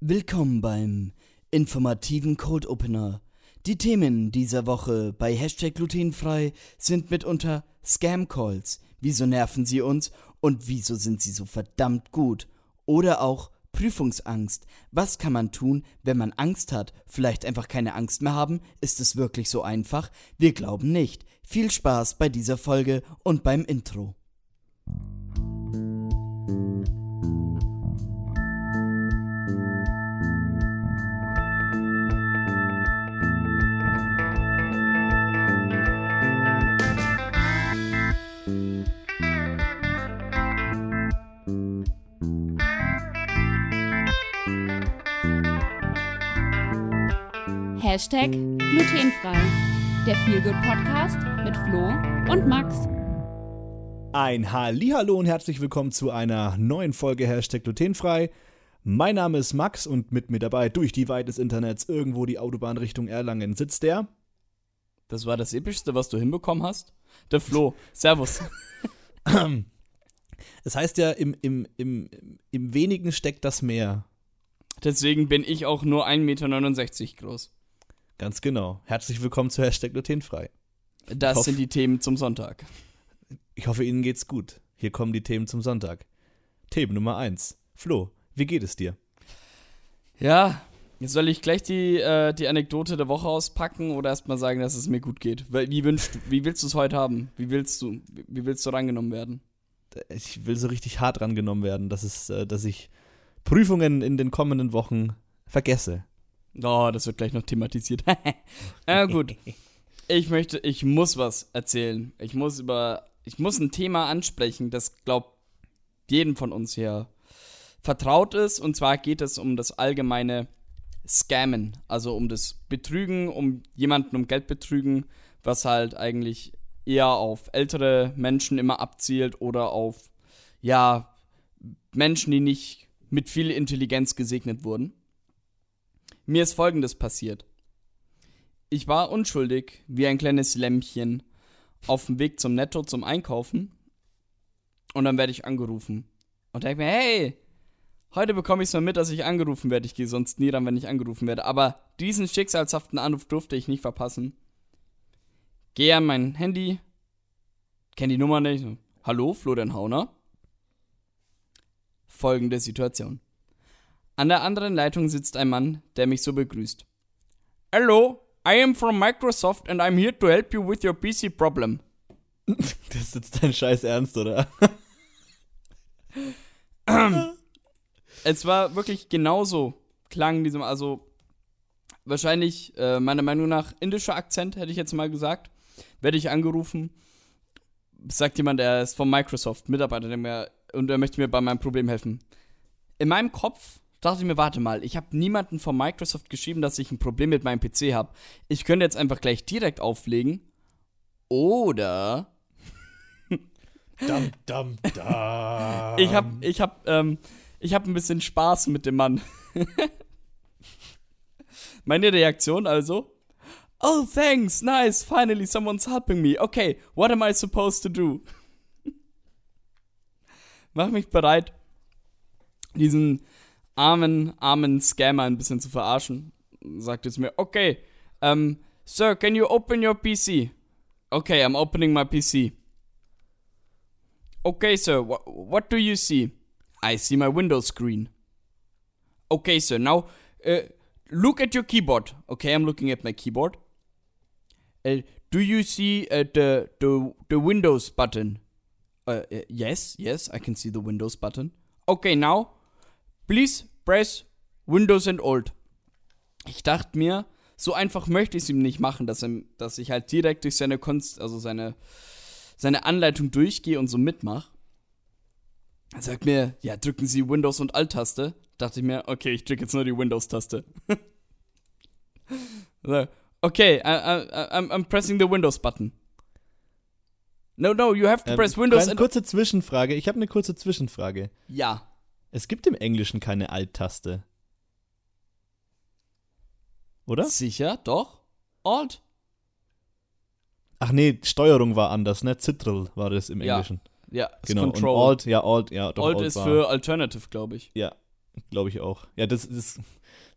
Willkommen beim informativen Cold Opener. Die Themen dieser Woche bei Hashtag glutenfrei sind mitunter Scam Calls. Wieso nerven sie uns und wieso sind sie so verdammt gut? Oder auch Prüfungsangst. Was kann man tun, wenn man Angst hat? Vielleicht einfach keine Angst mehr haben? Ist es wirklich so einfach? Wir glauben nicht. Viel Spaß bei dieser Folge und beim Intro. Hashtag glutenfrei. Der Feelgood Podcast mit Flo und Max. Ein Hallihallo und herzlich willkommen zu einer neuen Folge Hashtag glutenfrei. Mein Name ist Max und mit mir dabei durch die Weite des Internets irgendwo die Autobahn Richtung Erlangen sitzt der. Das war das Epischste, was du hinbekommen hast? Der Flo. Servus. Es heißt ja, im, im, im, im wenigen steckt das Meer. Deswegen bin ich auch nur 1,69 Meter groß. Ganz genau. Herzlich willkommen zu Hashtag glutenfrei. Das hoffe- sind die Themen zum Sonntag. Ich hoffe, Ihnen geht's gut. Hier kommen die Themen zum Sonntag. Themen Nummer 1. Flo, wie geht es dir? Ja, jetzt soll ich gleich die, äh, die Anekdote der Woche auspacken oder erstmal sagen, dass es mir gut geht? Weil, Wie, wünschst, wie willst du es heute haben? Wie willst du, wie- wie willst du rangenommen werden? Ich will so richtig hart rangenommen werden, dass, es, äh, dass ich Prüfungen in den kommenden Wochen vergesse. Oh, das wird gleich noch thematisiert. ja, gut. Ich möchte, ich muss was erzählen. Ich muss über, ich muss ein Thema ansprechen, das glaubt jedem von uns hier vertraut ist. Und zwar geht es um das allgemeine Scammen, also um das Betrügen, um jemanden um Geld betrügen, was halt eigentlich eher auf ältere Menschen immer abzielt oder auf, ja, Menschen, die nicht mit viel Intelligenz gesegnet wurden. Mir ist folgendes passiert. Ich war unschuldig wie ein kleines Lämmchen auf dem Weg zum Netto zum Einkaufen und dann werde ich angerufen und denke mir, hey, heute bekomme ich es mal mit, dass ich angerufen werde. Ich gehe sonst nie ran, wenn ich angerufen werde. Aber diesen schicksalshaften Anruf durfte ich nicht verpassen. Gehe an mein Handy, kenne die Nummer nicht. Hallo, Florian Hauner. Folgende Situation. An der anderen Leitung sitzt ein Mann, der mich so begrüßt. Hello, I am from Microsoft and I'm here to help you with your PC problem. Das ist jetzt dein Scheiß Ernst, oder? Es war wirklich genauso klang diesem, also wahrscheinlich äh, meiner Meinung nach indischer Akzent, hätte ich jetzt mal gesagt. Werde ich angerufen, sagt jemand, er ist von Microsoft, Mitarbeiter, der mir, und er möchte mir bei meinem Problem helfen. In meinem Kopf dachte ich mir, warte mal, ich habe niemanden von Microsoft geschrieben, dass ich ein Problem mit meinem PC habe. Ich könnte jetzt einfach gleich direkt auflegen. Oder Dam, dam, dam. ich habe ich hab, ähm, ich hab ein bisschen Spaß mit dem Mann. Meine Reaktion also? Oh, thanks, nice, finally someone's helping me. Okay, what am I supposed to do? Mach mich bereit, diesen armen, armen Scammer ein bisschen zu verarschen. Sagt jetzt mir, okay, um, Sir, can you open your PC? Okay, I'm opening my PC. Okay, sir, wh- what do you see? I see my window screen. Okay, sir, now uh, look at your keyboard. Okay, I'm looking at my keyboard. Uh, do you see uh, the, the, the Windows button? Uh, uh, yes, yes, I can see the Windows button. Okay, now please press Windows and Alt. Ich dachte mir, so einfach möchte ich es ihm nicht machen, dass, er, dass ich halt direkt durch seine Kunst, also seine, seine Anleitung durchgehe und so mitmache. Er sagt mir, ja, drücken Sie Windows und Alt-Taste. Dachte ich mir, okay, ich drücke jetzt nur die Windows-Taste. so, okay, I, I, I'm, I'm pressing the Windows button. No, no, you have to Ähm, press Windows kleine and kurze Zwischenfrage. Ich habe eine kurze Zwischenfrage. Ja. Es gibt im Englischen keine Alt-Taste. Oder? Sicher, doch. Alt. Ach nee, Steuerung war anders, ne? Zitrel war das im Ja, Englischen. Ja, ist Genau. Control. Und Alt, ja, Alt, ja, doch, Alt Alt ist war, für Alternative, glaube ich. Ja, Glaube ich auch. Ja, das ist.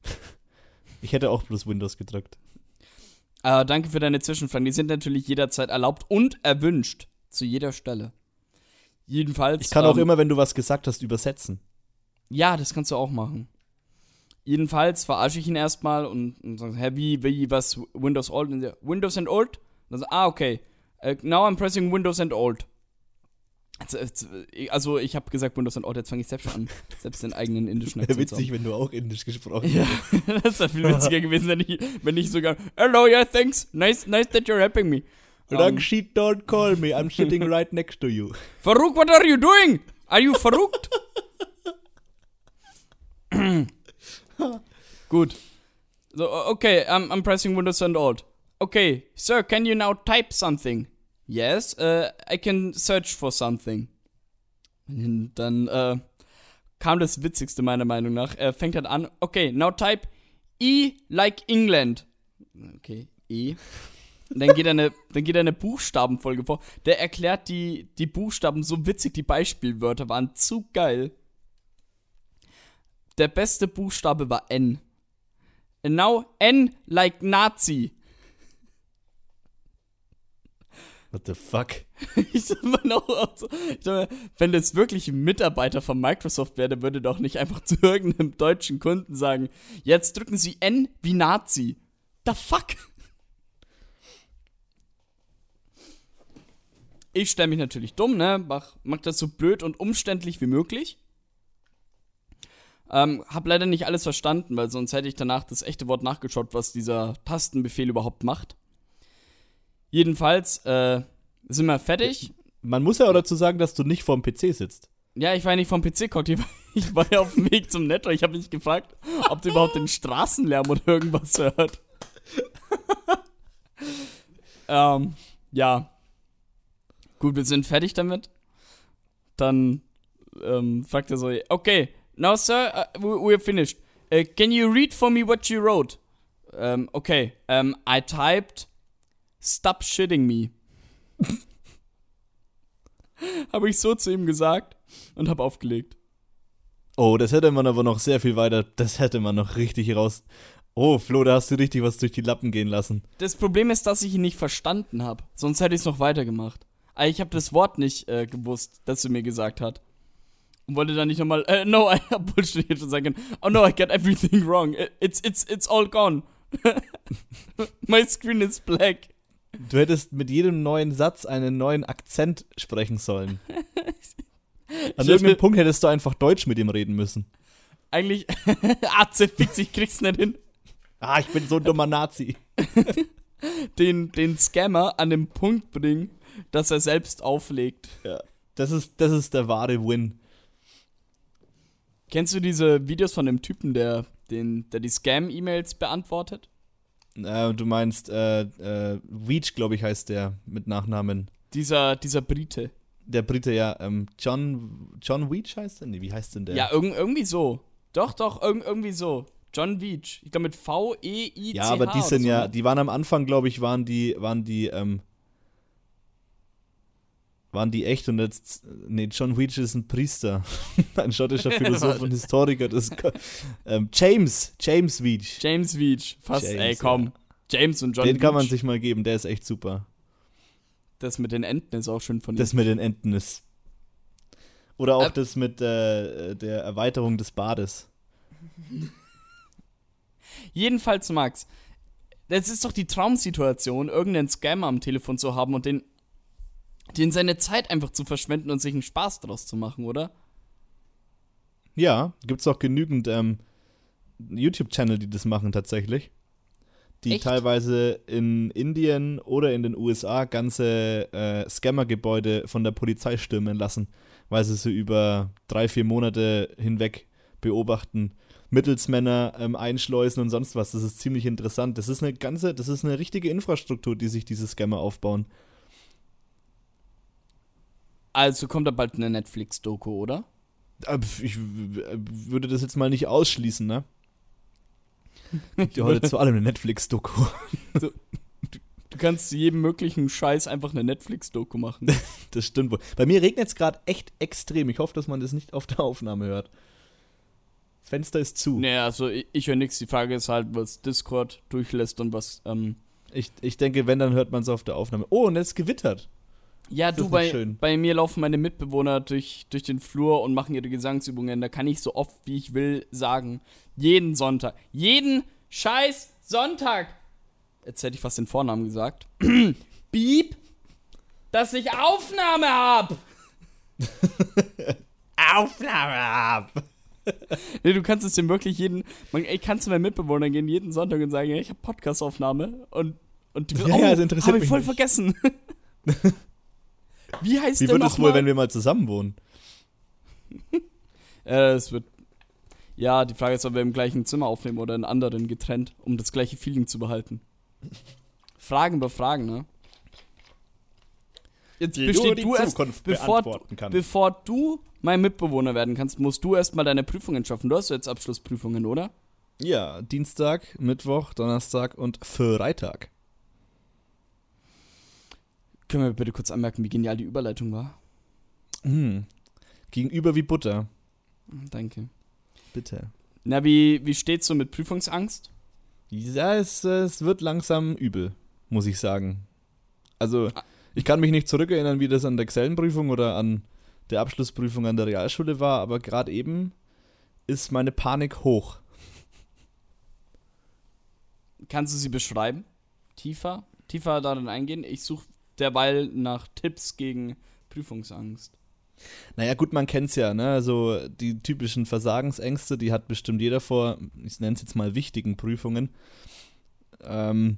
ich hätte auch bloß Windows gedrückt. Äh, danke für deine Zwischenfragen. Die sind natürlich jederzeit erlaubt und erwünscht. Zu jeder Stelle. Jedenfalls. Ich kann auch ähm, immer, wenn du was gesagt hast, übersetzen. Ja, das kannst du auch machen. Jedenfalls verarsche ich ihn erstmal und, und sage, hä, wie, wie, was, Windows Old? Und der, Windows and Old? Und dann ah, okay. Uh, now I'm pressing Windows and Old. Also, also ich habe gesagt Windows and Old, jetzt fange ich selbst schon an, selbst den eigenen indischen Wäre Akzent haben. witzig, wenn du auch Indisch gesprochen Ja, hättest. das wäre viel witziger gewesen, wenn ich, wenn ich sogar, hello, yeah, thanks, nice, nice that you're helping me. Um, Rangshit, don't call me, I'm sitting right next to you. Farouk, what are you doing? Are you verrückt? Gut. So, okay, I'm, I'm pressing Windows and Alt. Okay, sir, can you now type something? Yes, uh, I can search for something. Und dann äh, kam das Witzigste meiner Meinung nach. Er fängt halt an, okay, now type E like England. Okay, E. Und dann geht eine, dann geht eine Buchstabenfolge vor. Der erklärt die, die Buchstaben so witzig, die Beispielwörter waren zu geil. Der beste Buchstabe war N. And now N like Nazi. What the fuck? Ich sag mal noch so, mal, wenn das wirklich ein Mitarbeiter von Microsoft wäre, der würde doch nicht einfach zu irgendeinem deutschen Kunden sagen, jetzt drücken Sie N wie Nazi. The fuck? Ich stelle mich natürlich dumm, ne? Mach, mach das so blöd und umständlich wie möglich. Ähm, hab leider nicht alles verstanden, weil sonst hätte ich danach das echte Wort nachgeschaut, was dieser Tastenbefehl überhaupt macht. Jedenfalls äh, sind wir fertig. Man muss ja auch dazu sagen, dass du nicht vorm PC sitzt. Ja, ich war ja nicht vom PC geguckt, ich war, ich war ja auf dem Weg zum Netto. Ich habe mich gefragt, ob du überhaupt den Straßenlärm oder irgendwas hört. ähm, ja. Gut, wir sind fertig damit. Dann ähm, fragt er so, okay, now sir, uh, we- we're finished. Uh, can you read for me what you wrote? Um, okay, um, I typed, stop shitting me. habe ich so zu ihm gesagt und habe aufgelegt. Oh, das hätte man aber noch sehr viel weiter. Das hätte man noch richtig raus. Oh, Flo, da hast du richtig was durch die Lappen gehen lassen. Das Problem ist, dass ich ihn nicht verstanden habe. Sonst hätte ich es noch weitergemacht. Aber ich habe das Wort nicht äh, gewusst, das er mir gesagt hat. Und wollte dann nicht nochmal, äh, no, I hab Bullshit jetzt schon sagen können. Oh no, I got everything wrong. It's, it's, it's all gone. My screen is black. Du hättest mit jedem neuen Satz einen neuen Akzent sprechen sollen. An irgendeinem Punkt hättest du einfach Deutsch mit ihm reden müssen. Eigentlich, AC fix, ich krieg's nicht hin. Ah, ich bin so ein dummer Nazi. Den, den Scammer an den Punkt bringen, dass er selbst auflegt. Ja. Das ist, das ist der wahre Win. Kennst du diese Videos von dem Typen, der, den, der die Scam-E-Mails beantwortet? Äh, du meinst, äh, äh, Weech, glaube ich, heißt der mit Nachnamen. Dieser, dieser Brite. Der Brite, ja, ähm, John, John Weech heißt der? Nee, wie heißt denn der? Ja, irg irgendwie so. Doch, doch, irg irgendwie so. John Veach. Ich glaube mit V-E-I-C-H. Ja, aber die sind so, ja, ne? die waren am Anfang, glaube ich, waren die, waren die, ähm, waren die echt und jetzt, nee, John Weech ist ein Priester, ein schottischer Philosoph und Historiker. Das, ähm, James, James Weech, James Veach. Fast, James, ey, komm. James und John den kann man sich mal geben, der ist echt super. Das mit den Enten ist auch schön von ihm. Das mit den Enten ist. Oder auch Äh, das mit äh, der Erweiterung des Bades. Jedenfalls, Max, das ist doch die Traumsituation, irgendeinen Scammer am Telefon zu haben und den, den seine Zeit einfach zu verschwenden und sich einen Spaß draus zu machen, oder? Ja, gibt es auch genügend ähm, YouTube-Channel, die das machen tatsächlich. Die Echt? teilweise in Indien oder in den USA ganze äh, Scammer-Gebäude von der Polizei stürmen lassen, weil sie sie über drei, vier Monate hinweg beobachten, Mittelsmänner ähm, einschleusen und sonst was. Das ist ziemlich interessant. Das ist eine ganze, das ist eine richtige Infrastruktur, die sich diese Scammer aufbauen. Also kommt da bald eine Netflix-Doku, oder? Äh, Ich w- würde das jetzt mal nicht ausschließen, ne? Gibt ja heute zu allem eine Netflix-Doku. Du kannst zu jedem möglichen Scheiß einfach eine Netflix-Doku machen. Das stimmt wohl. Bei mir regnet es gerade echt extrem. Ich hoffe, dass man das nicht auf der Aufnahme hört. Es Fenster ist zu. Nee, also ich, ich höre nichts. Die Frage ist halt, was Discord durchlässt und was. Ähm, Ich, ich denke, wenn, dann hört man es auf der Aufnahme. Oh, und es gewittert. Ja, du, bei, bei mir laufen meine Mitbewohner durch, durch den Flur und machen ihre Gesangsübungen. Da kann ich so oft wie ich will sagen. Jeden Sonntag. Jeden scheiß Sonntag. Jetzt hätte ich fast den Vornamen gesagt. Piep, dass ich Aufnahme hab. Aufnahme ab! Nee, du kannst es dem wirklich jeden. Man, ich kann zu meinen Mitbewohnern gehen jeden Sonntag und sagen, ich habe Podcast-Aufnahme und, und die Ja, ja, das interessiert hab ich voll nicht. vergessen. Wie heißt Wie wird es wohl, wenn wir mal zusammen wohnen? Äh, es wird. Ja, die Frage ist, ob wir im gleichen Zimmer aufnehmen oder in anderen getrennt, um das gleiche Feeling zu behalten. Fragen über Fragen, ne? Jetzt Die besteht die du erst, bevor, bevor du mein Mitbewohner werden kannst, musst du erstmal deine Prüfungen schaffen. Du hast jetzt Abschlussprüfungen, oder? Ja, Dienstag, Mittwoch, Donnerstag und Freitag. Können wir bitte kurz anmerken, wie genial die Überleitung war? Hm. Gegenüber wie Butter. Danke. Bitte. Na, wie, wie steht's so mit Prüfungsangst? Ja, es, es wird langsam übel, muss ich sagen. Also, ich kann mich nicht zurückerinnern, wie das an der Excellenprüfung oder an der Abschlussprüfung an der Realschule war, aber gerade eben ist meine Panik hoch. Kannst du sie beschreiben? Tiefer? Tiefer darin eingehen? Ich suche derweil nach Tipps gegen Prüfungsangst. Naja, gut, man kennt's ja, ne? Also die typischen Versagensängste, die hat bestimmt jeder vor, ich nenne es jetzt mal wichtigen Prüfungen. Ähm,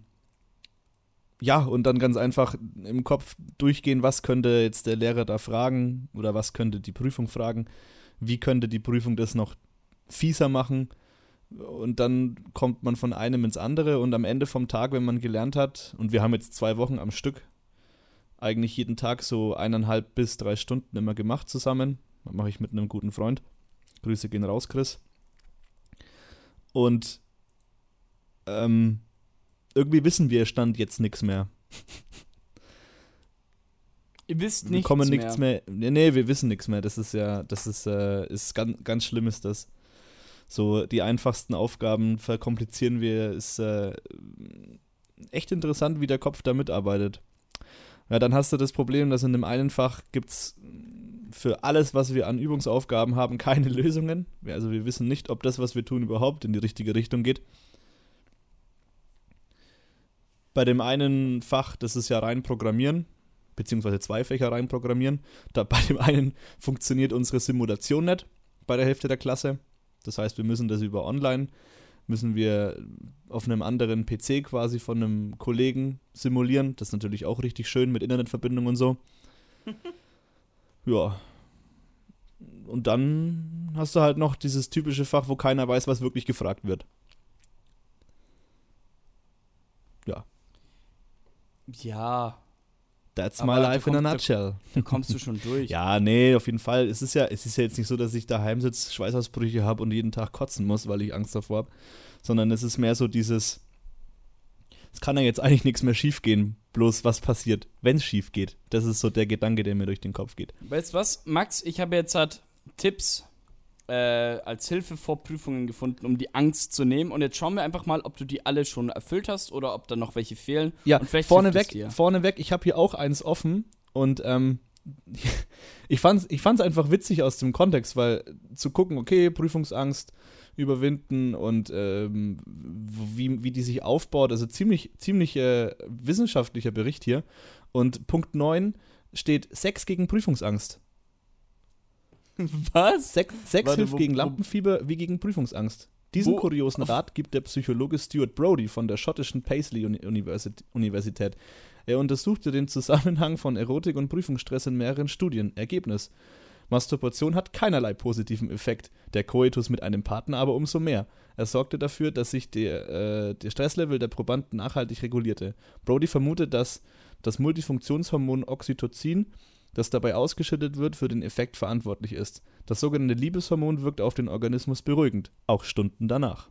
ja, und dann ganz einfach im Kopf durchgehen, was könnte jetzt der Lehrer da fragen oder was könnte die Prüfung fragen, wie könnte die Prüfung das noch fieser machen. Und dann kommt man von einem ins andere und am Ende vom Tag, wenn man gelernt hat, und wir haben jetzt zwei Wochen am Stück eigentlich jeden Tag so eineinhalb bis drei Stunden immer gemacht zusammen. Mache ich mit einem guten Freund. Grüße gehen raus, Chris. Und ähm, irgendwie wissen wir Stand jetzt nichts mehr. Ihr wisst Wir nichts kommen mehr. nichts mehr. Nee, nee, wir wissen nichts mehr. Das ist ja, das ist, äh, ist ganz, ganz schlimm ist das. So, die einfachsten Aufgaben verkomplizieren wir. Ist äh, echt interessant, wie der Kopf da mitarbeitet. Ja, dann hast du das Problem, dass in dem einen Fach gibt es für alles, was wir an Übungsaufgaben haben, keine Lösungen. Also wir wissen nicht, ob das, was wir tun, überhaupt in die richtige Richtung geht. Bei dem einen Fach, das ist ja rein Programmieren, beziehungsweise zwei Fächer rein Programmieren. Da bei dem einen funktioniert unsere Simulation nicht bei der Hälfte der Klasse. Das heißt, wir müssen das über online, müssen wir auf einem anderen PC quasi von einem Kollegen simulieren. Das ist natürlich auch richtig schön mit Internetverbindung und so. ja. Und dann hast du halt noch dieses typische Fach, wo keiner weiß, was wirklich gefragt wird. Ja, That's Aber my life in a kommt- da- nutshell. da kommst du schon durch. Ja, nee, auf jeden Fall. Es ist ja, es ist ja jetzt nicht so, dass ich daheim sitze, Schweißausbrüche habe und jeden Tag kotzen muss, weil ich Angst davor habe. Sondern es ist mehr so dieses, es kann ja jetzt eigentlich nichts mehr schief gehen, bloß was passiert, wenn es schief geht. Das ist so der Gedanke, der mir durch den Kopf geht. Weißt du was, Max? Ich habe jetzt halt Tipps äh, als Hilfe vor Prüfungen gefunden, um die Angst zu nehmen. Und jetzt schauen wir einfach mal, ob du die alle schon erfüllt hast oder ob da noch welche fehlen. Ja, Und vielleicht hilft vorneweg, es vorneweg, ich habe hier auch eins offen und ähm, ich fand's, ich fand's einfach witzig aus dem Kontext, weil zu gucken, okay, Prüfungsangst überwinden und ähm, wie, wie die sich aufbaut, also ziemlich, ziemlich äh, wissenschaftlicher Bericht hier. Und Punkt 9 steht Sex gegen Prüfungsangst. Was? Sex, Sex Warte, hilft wo- gegen Lampenfieber wie gegen Prüfungsangst. Diesen Wo- kuriosen Rat gibt der Psychologe Stuart Brody von der schottischen Paisley Uni- Universit- Universität. Er untersuchte den Zusammenhang von Erotik und Prüfungsstress in mehreren Studien. Ergebnis: Masturbation hat keinerlei positiven Effekt, der Koitus mit einem Partner aber umso mehr. Er sorgte dafür, dass sich der, äh, der Stresslevel der Probanden nachhaltig regulierte. Brody vermutet, dass das Multifunktionshormon Oxytocin, das dabei ausgeschüttet wird, für den Effekt verantwortlich ist. Das sogenannte Liebeshormon wirkt auf den Organismus beruhigend, auch Stunden danach.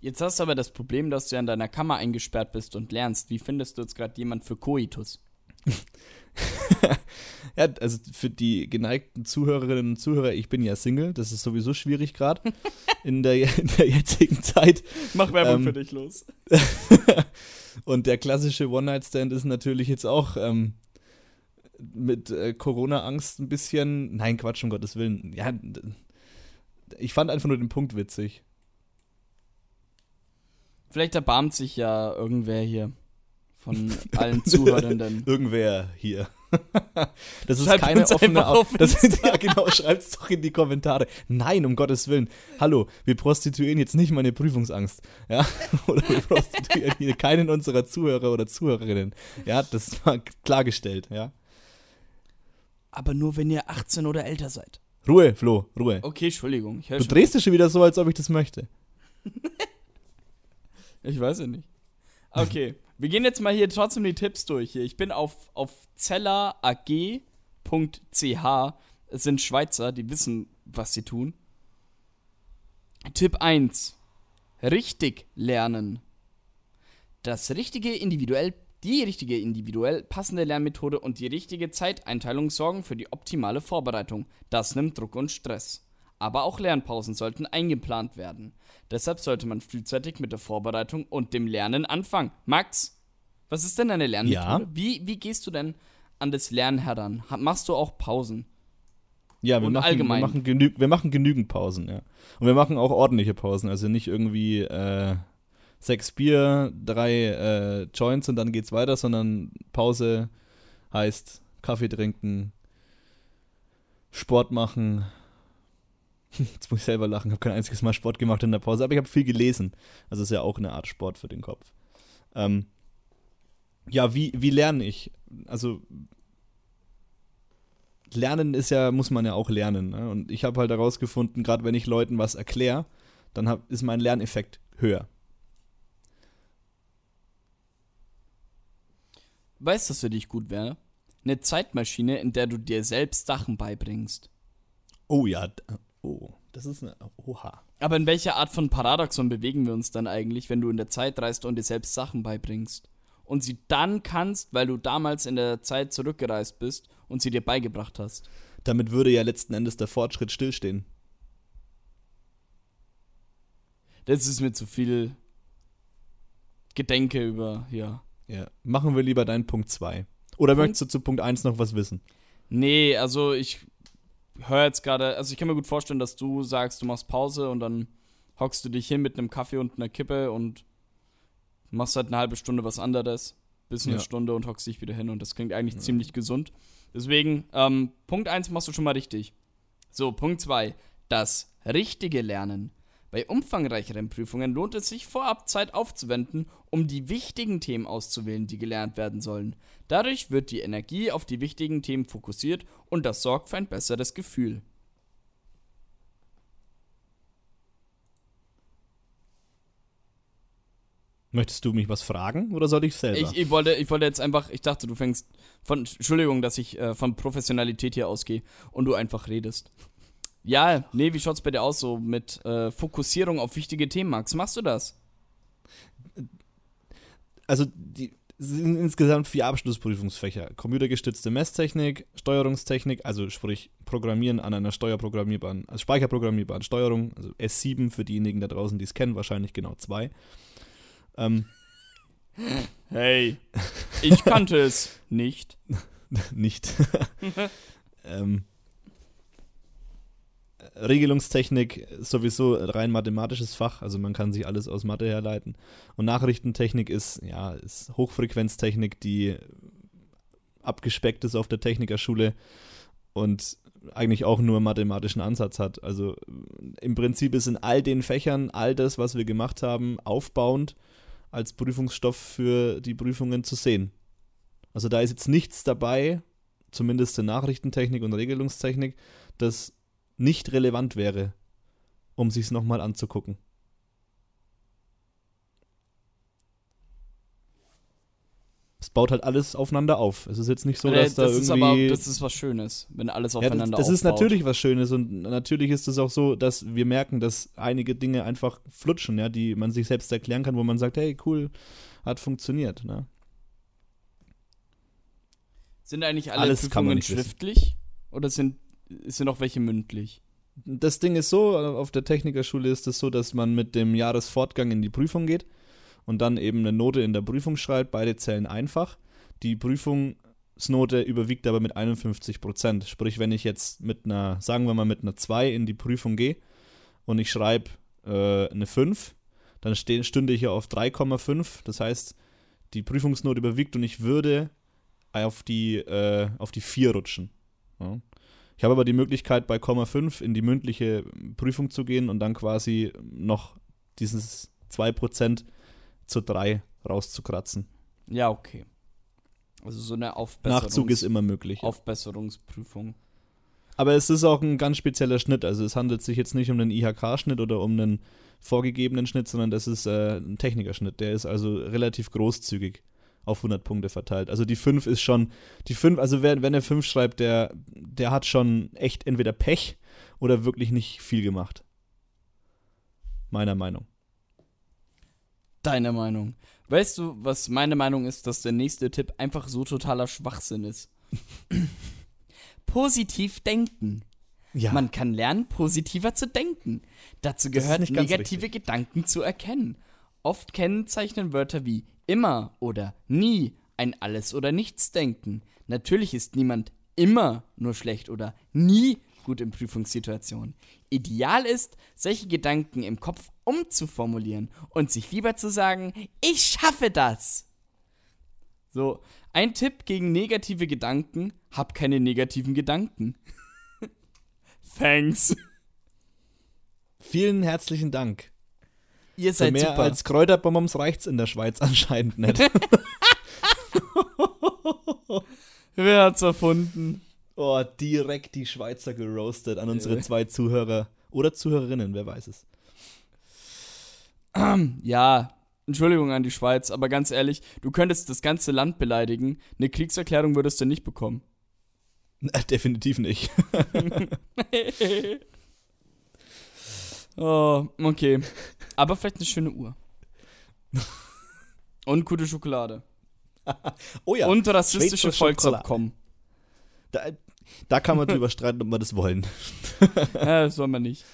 Jetzt hast du aber das Problem, dass du ja in deiner Kammer eingesperrt bist und lernst. Wie findest du jetzt gerade jemand für Koitus? ja, also für die geneigten Zuhörerinnen und Zuhörer, ich bin ja Single, das ist sowieso schwierig gerade in der, in der jetzigen Zeit. Mach Werbung Ähm, für dich los. Und der klassische One-Night-Stand ist natürlich jetzt auch ähm, mit äh, Corona-Angst ein bisschen. Nein, Quatsch, um Gottes Willen. Ja, ich fand einfach nur den Punkt witzig. Vielleicht erbarmt sich ja irgendwer hier von allen Zuhörenden. Irgendwer hier. Das ist Schreibt keine offene. auf das, ja, genau, schreibt's doch in die Kommentare. Nein, um Gottes Willen. Hallo, wir prostituieren jetzt nicht meine Prüfungsangst. Ja, oder wir prostituieren hier keinen unserer Zuhörer oder Zuhörerinnen. Ja, das war klargestellt, ja. Aber nur wenn ihr 18 oder älter seid. Ruhe, Flo, Ruhe. Okay, Entschuldigung. Du drehst dich schon wieder so, als ob ich das möchte. ich weiß ja nicht. Okay, wir gehen jetzt mal hier trotzdem die Tipps durch. Hier. Ich bin auf, auf zellerag.ch. Es sind Schweizer, die wissen, was sie tun. Tipp 1. Richtig lernen. Das richtige individuell, die richtige individuell passende Lernmethode und die richtige Zeiteinteilung sorgen für die optimale Vorbereitung. Das nimmt Druck und Stress. Aber auch Lernpausen sollten eingeplant werden. Deshalb sollte man frühzeitig mit der Vorbereitung und dem Lernen anfangen. Max, was ist denn deine Lernmethode? Ja? Wie, wie gehst du denn an das Lernen heran? Machst du auch Pausen? Ja, wir Und machen, allgemein. Wir machen, genü wir machen genügend Pausen, ja. Und wir machen auch ordentliche Pausen. Also nicht irgendwie äh, sechs Bier, drei äh, Joints und dann geht's weiter, sondern Pause heißt Kaffee trinken, Sport machen. Jetzt muss ich selber lachen, habe kein einziges Mal Sport gemacht in der Pause, aber ich habe viel gelesen. Also ist ja auch eine Art Sport für den Kopf. Ähm, ja, wie, wie lerne ich? Also Lernen ist ja, muss man ja auch lernen. Ne? Und ich habe halt herausgefunden, gerade wenn ich Leuten was erkläre, dann hab, ist mein Lerneffekt höher. Weißt du, was für dich gut wäre? Eine Zeitmaschine, in der du dir selbst Sachen beibringst. Oh ja, oh, das ist eine, oha. Aber in welcher Art von Paradoxon bewegen wir uns dann eigentlich, wenn du in der Zeit reist und dir selbst Sachen beibringst? Und sie dann kannst, weil du damals in der Zeit zurückgereist bist und sie dir beigebracht hast. Damit würde ja letzten Endes der Fortschritt stillstehen. Das ist mir zu viel Gedenke über, ja. Ja. Machen wir lieber deinen Punkt 2. Oder Punkt- möchtest du zu Punkt 1 noch was wissen? Nee, also ich höre jetzt gerade, also ich kann mir gut vorstellen, dass du sagst, du machst Pause und dann hockst du dich hin mit einem Kaffee und einer Kippe und machst halt eine halbe Stunde was anderes, bis eine Ja. Stunde und hockst dich wieder hin und das klingt eigentlich ziemlich gesund. Deswegen, ähm, Punkt 1 machst du schon mal richtig. So, Punkt 2. Das richtige Lernen. Bei umfangreicheren Prüfungen lohnt es sich, vorab Zeit aufzuwenden, um die wichtigen Themen auszuwählen, die gelernt werden sollen. Dadurch wird die Energie auf die wichtigen Themen fokussiert und das sorgt für ein besseres Gefühl. Möchtest du mich was fragen oder soll ich selber? Ich, ich, wollte, ich wollte jetzt einfach, ich dachte, du fängst von, Entschuldigung, dass ich äh, von Professionalität hier ausgehe und du einfach redest. Ja, nee, wie schaut's bei dir aus so mit äh, Fokussierung auf wichtige Themen, Max? Machst du das? also die es sind insgesamt vier Abschlussprüfungsfächer. Computergestützte Messtechnik, Steuerungstechnik, also sprich Programmieren an einer steuerprogrammierbaren, also speicherprogrammierbaren Steuerung, also S7 für diejenigen da draußen, die es kennen, wahrscheinlich genau zwei. Ähm, Hey, ich kannte es nicht. nicht. ähm, Regelungstechnik ist sowieso rein mathematisches Fach, also man kann sich alles aus Mathe herleiten. Und Nachrichtentechnik ist, ja, ist Hochfrequenztechnik, die abgespeckt ist auf der Technikerschule und eigentlich auch nur mathematischen Ansatz hat. Also im Prinzip ist in all den Fächern all das, was wir gemacht haben, aufbauend als Prüfungsstoff für die Prüfungen zu sehen. Also da ist jetzt nichts dabei, zumindest in Nachrichtentechnik und Regelungstechnik, das nicht relevant wäre, um sich es nochmal anzugucken. Es baut halt alles aufeinander auf. Es ist jetzt nicht so, dass da das ist aber irgendwie. das ist was Schönes, wenn alles ja, aufeinander das, das ist aufbaut. natürlich was Schönes und natürlich ist es auch so, dass wir merken, dass einige Dinge einfach flutschen, ja, die man sich selbst erklären kann, wo man sagt, hey, cool, hat funktioniert. Ne? Sind eigentlich alle Alles Prüfungen nicht wissen. schriftlich? Oder sind, sind auch welche mündlich? Das Ding ist so, auf der Technikerschule ist es so, dass man mit dem Jahresfortgang in die Prüfung geht und dann eben eine Note in der Prüfung schreibt. Beide zählen einfach. Die Prüfungsnote überwiegt aber mit 51 Prozent. Sprich, wenn ich jetzt mit einer, sagen wir mal, mit einer 2 in die Prüfung gehe und ich schreibe äh, eine 5, dann steh, stünde ich ja auf 3,5. Das heißt, die Prüfungsnote überwiegt und ich würde auf die, äh, auf die 4 rutschen. Ja. Ich habe aber die Möglichkeit, bei Komma 5 in die mündliche Prüfung zu gehen und dann quasi noch dieses 2% zu 3 rauszukratzen. Ja, okay. Also so eine Aufbesserungs Nachzug ist immer möglich. Aufbesserungsprüfung. Aber es ist auch ein ganz spezieller Schnitt. Also es handelt sich jetzt nicht um einen IHK-Schnitt oder um einen vorgegebenen Schnitt, sondern das ist äh, ein Technikerschnitt. Der ist also relativ großzügig auf 100 Punkte verteilt. Also die 5 ist schon, die 5, also wer, wenn er 5 schreibt, der, der hat schon echt entweder Pech oder wirklich nicht viel gemacht. Meiner Meinung. Deine Meinung. Weißt du, was meine Meinung ist, dass der nächste Tipp einfach so totaler Schwachsinn ist? Positiv denken. Ja, Man kann lernen, positiver zu denken. Dazu gehört, negative richtig. Gedanken zu erkennen. Oft kennzeichnen Wörter wie immer oder nie ein Alles- oder Nichts-Denken. Natürlich ist niemand immer nur schlecht oder nie gut in Prüfungssituationen. Ideal ist, solche Gedanken im Kopf umzuformulieren und sich lieber zu sagen, ich schaffe das. So, ein Tipp gegen negative Gedanken, hab keine negativen Gedanken. Thanks. vielen herzlichen Dank. Ihr Für seid mehr super. als Kräuterbombs reicht's in der Schweiz anscheinend nicht. Wer hat's erfunden? oh, direkt die Schweizer geroastet an unsere zwei Zuhörer oder Zuhörerinnen, wer weiß es. Ja, Entschuldigung an die Schweiz, aber ganz ehrlich, du könntest das ganze Land beleidigen. Eine Kriegserklärung würdest du nicht bekommen. Äh, Definitiv nicht. oh, okay. Aber vielleicht eine schöne Uhr. Und gute Schokolade. Oh ja, Und rassistische. Volksabkommen. da, da kann man drüber streiten, ob wir das wollen. ja, das soll man nicht.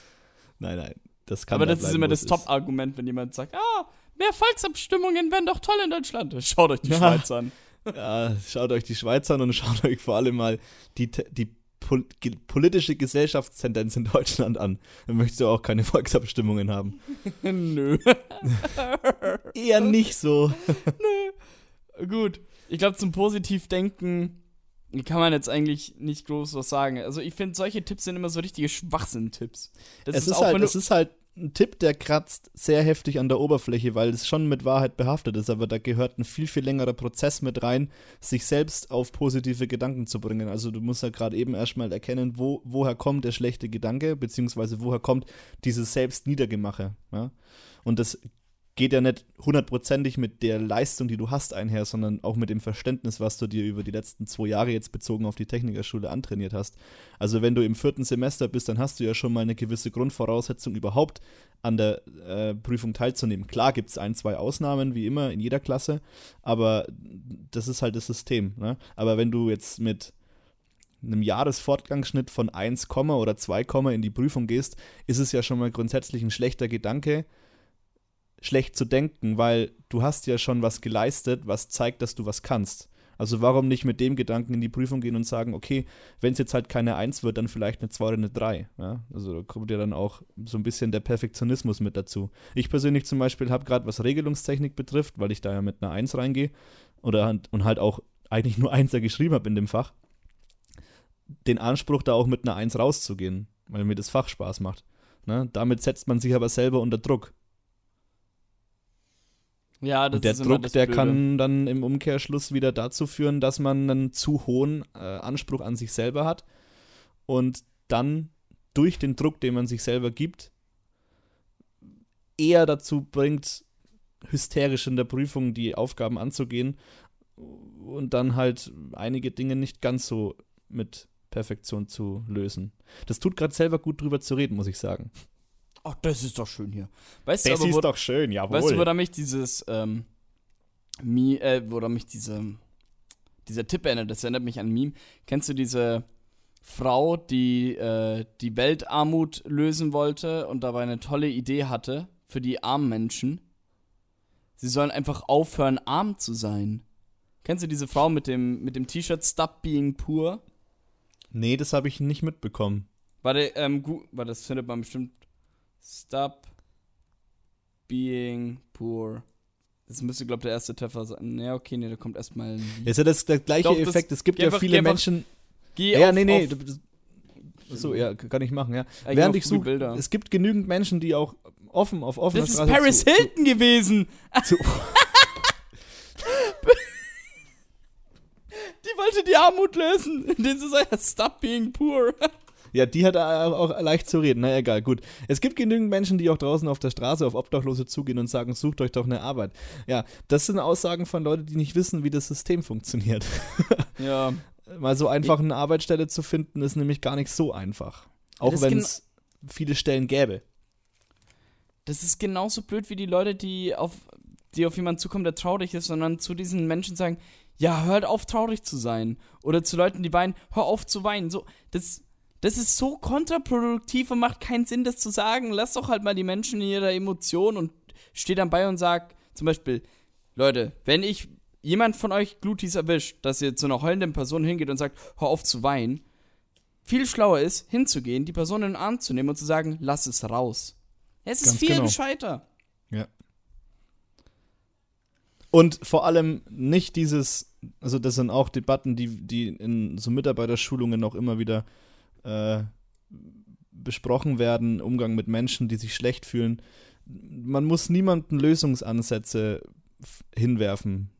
Nein, nein, das kann Aber da das ist bleiben, immer wo das Top-Argument, wenn jemand sagt, ah, mehr Volksabstimmungen wären doch toll in Deutschland. Schaut euch die Ja. Schweiz an. Ja, schaut euch die Schweiz an und schaut euch vor allem mal die, die pol politische Gesellschaftstendenz in Deutschland an. Dann möchtest du auch keine Volksabstimmungen haben. Nö. Eher nicht so. Gut. Ich glaube, zum Positivdenken kann man jetzt eigentlich nicht groß was sagen. Also ich finde, solche Tipps sind immer so richtige Schwachsinn-Tipps. Das Es ist, halt, es ist halt ein Tipp, der kratzt sehr heftig an der Oberfläche, weil es schon mit Wahrheit behaftet ist, aber da gehört ein viel, viel längerer Prozess mit rein, sich selbst auf positive Gedanken zu bringen. Also du musst ja gerade eben erstmal erkennen, wo, woher kommt der schlechte Gedanke, beziehungsweise woher kommt dieses Selbstniedergemache. Ja? Und das geht ja nicht hundertprozentig mit der Leistung, die du hast, einher, sondern auch mit dem Verständnis, was du dir über die letzten zwei Jahre jetzt bezogen auf die Technikerschule antrainiert hast. Also wenn du im vierten Semester bist, dann hast du ja schon mal eine gewisse Grundvoraussetzung, überhaupt an der äh, Prüfung teilzunehmen. Klar gibt es ein, zwei Ausnahmen, wie immer in jeder Klasse, aber das ist halt das System. Ne? Aber wenn du jetzt mit einem Jahresfortgangsschnitt von 1, oder 2, in die Prüfung gehst, ist es ja schon mal grundsätzlich ein schlechter Gedanke, schlecht zu denken, weil du hast ja schon was geleistet, was zeigt, dass du was kannst. Also warum nicht mit dem Gedanken in die Prüfung gehen und sagen, okay, wenn es jetzt halt keine 1 wird, dann vielleicht eine 2 oder eine 3. Ja? Also da kommt ja dann auch so ein bisschen der Perfektionismus mit dazu. Ich persönlich zum Beispiel habe gerade, was Regelungstechnik betrifft, weil ich da ja mit einer 1 reingehe oder und halt auch eigentlich nur 1er geschrieben habe in dem Fach, den Anspruch, da auch mit einer 1 rauszugehen, weil mir das Fach Spaß macht. Ne? Damit setzt man sich aber selber unter Druck. Ja, das Und der ist Druck, der Blöde. kann dann im Umkehrschluss wieder dazu führen, dass man einen zu hohen äh, Anspruch an sich selber hat und dann durch den Druck, den man sich selber gibt, eher dazu bringt, hysterisch in der Prüfung die Aufgaben anzugehen und dann halt einige Dinge nicht ganz so mit Perfektion zu lösen. Das tut gerade selber gut drüber zu reden, muss ich sagen. Ach, das ist doch schön hier. Weißt du, aber, wo, doch schön, jawohl. weißt du, woran mich dieses, ähm, Mi, äh, woran mich diese dieser Tipp erinnert, das erinnert mich an ein Meme. Kennst du diese Frau, die äh, die Weltarmut lösen wollte und dabei eine tolle Idee hatte für die armen Menschen? Sie sollen einfach aufhören, arm zu sein. Kennst du diese Frau mit dem, mit dem T-Shirt Stop Being Poor? Nee, das habe ich nicht mitbekommen. Warte, ähm, gu- warte, das findet man bestimmt. Stop being poor. Das müsste, glaube ich, der erste Treffer sein. Ja, okay, nee, da kommt erstmal. ein. Ist ja das der gleiche Doch, das- Effekt. Es gibt ja einfach- viele Menschen. Geh Ja, auf, nee, nee. Auf, So, ja, kann ich machen, ja. geh Während ich suche, Bilder. es gibt genügend Menschen, die auch offen auf offener Das ist Straße Paris zu, Hilton gewesen. Zu, zu, Die wollte die Armut lösen, indem sie sagt, stop being poor. Ja, die hat auch leicht zu reden. Na egal, gut. Es gibt genügend Menschen, die auch draußen auf der Straße auf Obdachlose zugehen und sagen, sucht euch doch eine Arbeit. Ja, das sind Aussagen von Leuten, die nicht wissen, wie das System funktioniert. Ja. Mal so einfach eine Arbeitsstelle zu finden, ist nämlich gar nicht so einfach. Auch wenn es viele Stellen gäbe. Das ist genauso blöd wie die Leute, die auf, die auf jemanden zukommen, der traurig ist, sondern zu diesen Menschen sagen, ja, hört auf, traurig zu sein. Oder zu Leuten, die weinen, hör auf zu weinen. So, das, das ist so kontraproduktiv und macht keinen Sinn, das zu sagen. Lass doch halt mal die Menschen in ihrer Emotion und steh dann bei und sag, zum Beispiel, Leute, wenn ich jemand von euch Glutis erwischt, dass ihr zu einer heulenden Person hingeht und sagt, hör auf zu weinen, viel schlauer ist, hinzugehen, die Person in den Arm zu nehmen und zu sagen, lass es raus. Es ist Ganz viel genau. gescheiter. Ja. Und vor allem nicht dieses, also das sind auch Debatten, die, die in so Mitarbeiterschulungen auch immer wieder äh, besprochen werden, Umgang mit Menschen, die sich schlecht fühlen. Man muss niemanden Lösungsansätze hinwerfen,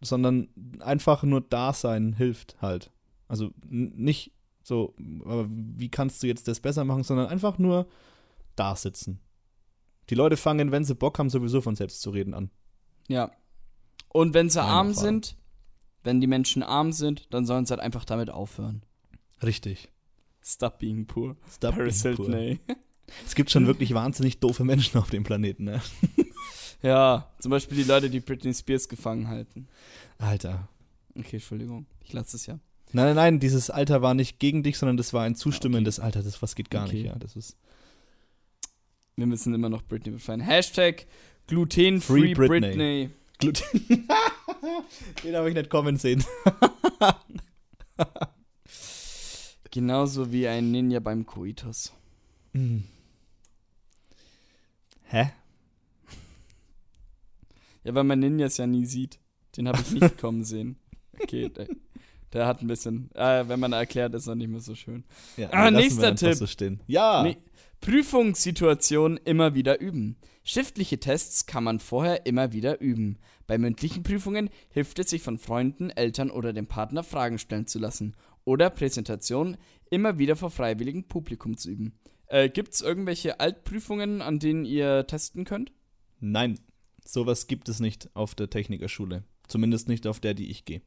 sondern einfach nur da sein hilft halt. Also nicht so, aber wie kannst du jetzt das besser machen, sondern einfach nur da sitzen. Die Leute fangen, wenn sie Bock haben, sowieso von selbst zu reden an. Ja. Und wenn sie Meine arm Erfahrung. sind, wenn die Menschen arm sind, dann sollen sie halt einfach damit aufhören. Richtig. Stop being poor. Stop Paris being poor. ey. Es gibt schon wirklich wahnsinnig doofe Menschen auf dem Planeten, ne? Ja, zum Beispiel die Leute, die Britney Spears gefangen halten. Alter. Okay, Entschuldigung. Ich lasse es ja. Nein, nein, nein, dieses Alter war nicht gegen dich, sondern das war ein zustimmendes Alter. Das was geht gar Okay. nicht, ja. Das ist Wir müssen immer noch Britney befreien. Hashtag glutenfree Free Britney. Britney. Gluten. Den habe ich nicht kommen sehen. Genauso wie ein Ninja beim Koitus. Hm. Hä? Ja, weil man Ninjas ja nie sieht. Den habe ich nicht kommen sehen. Okay, der, der hat ein bisschen. Äh, wenn man erklärt, ist er nicht mehr so schön. Ja, Ah, nächster Tipp. So. Ja. Nee, Prüfungssituation immer wieder üben. Schriftliche Tests kann man vorher immer wieder üben. Bei mündlichen Prüfungen hilft es sich von Freunden, Eltern oder dem Partner Fragen stellen zu lassen. Oder Präsentationen immer wieder vor freiwilligem Publikum zu üben. Äh, Gibt es irgendwelche Altprüfungen, an denen ihr testen könnt? Nein, sowas gibt es nicht auf der Technikerschule. Zumindest nicht auf der, die ich gehe.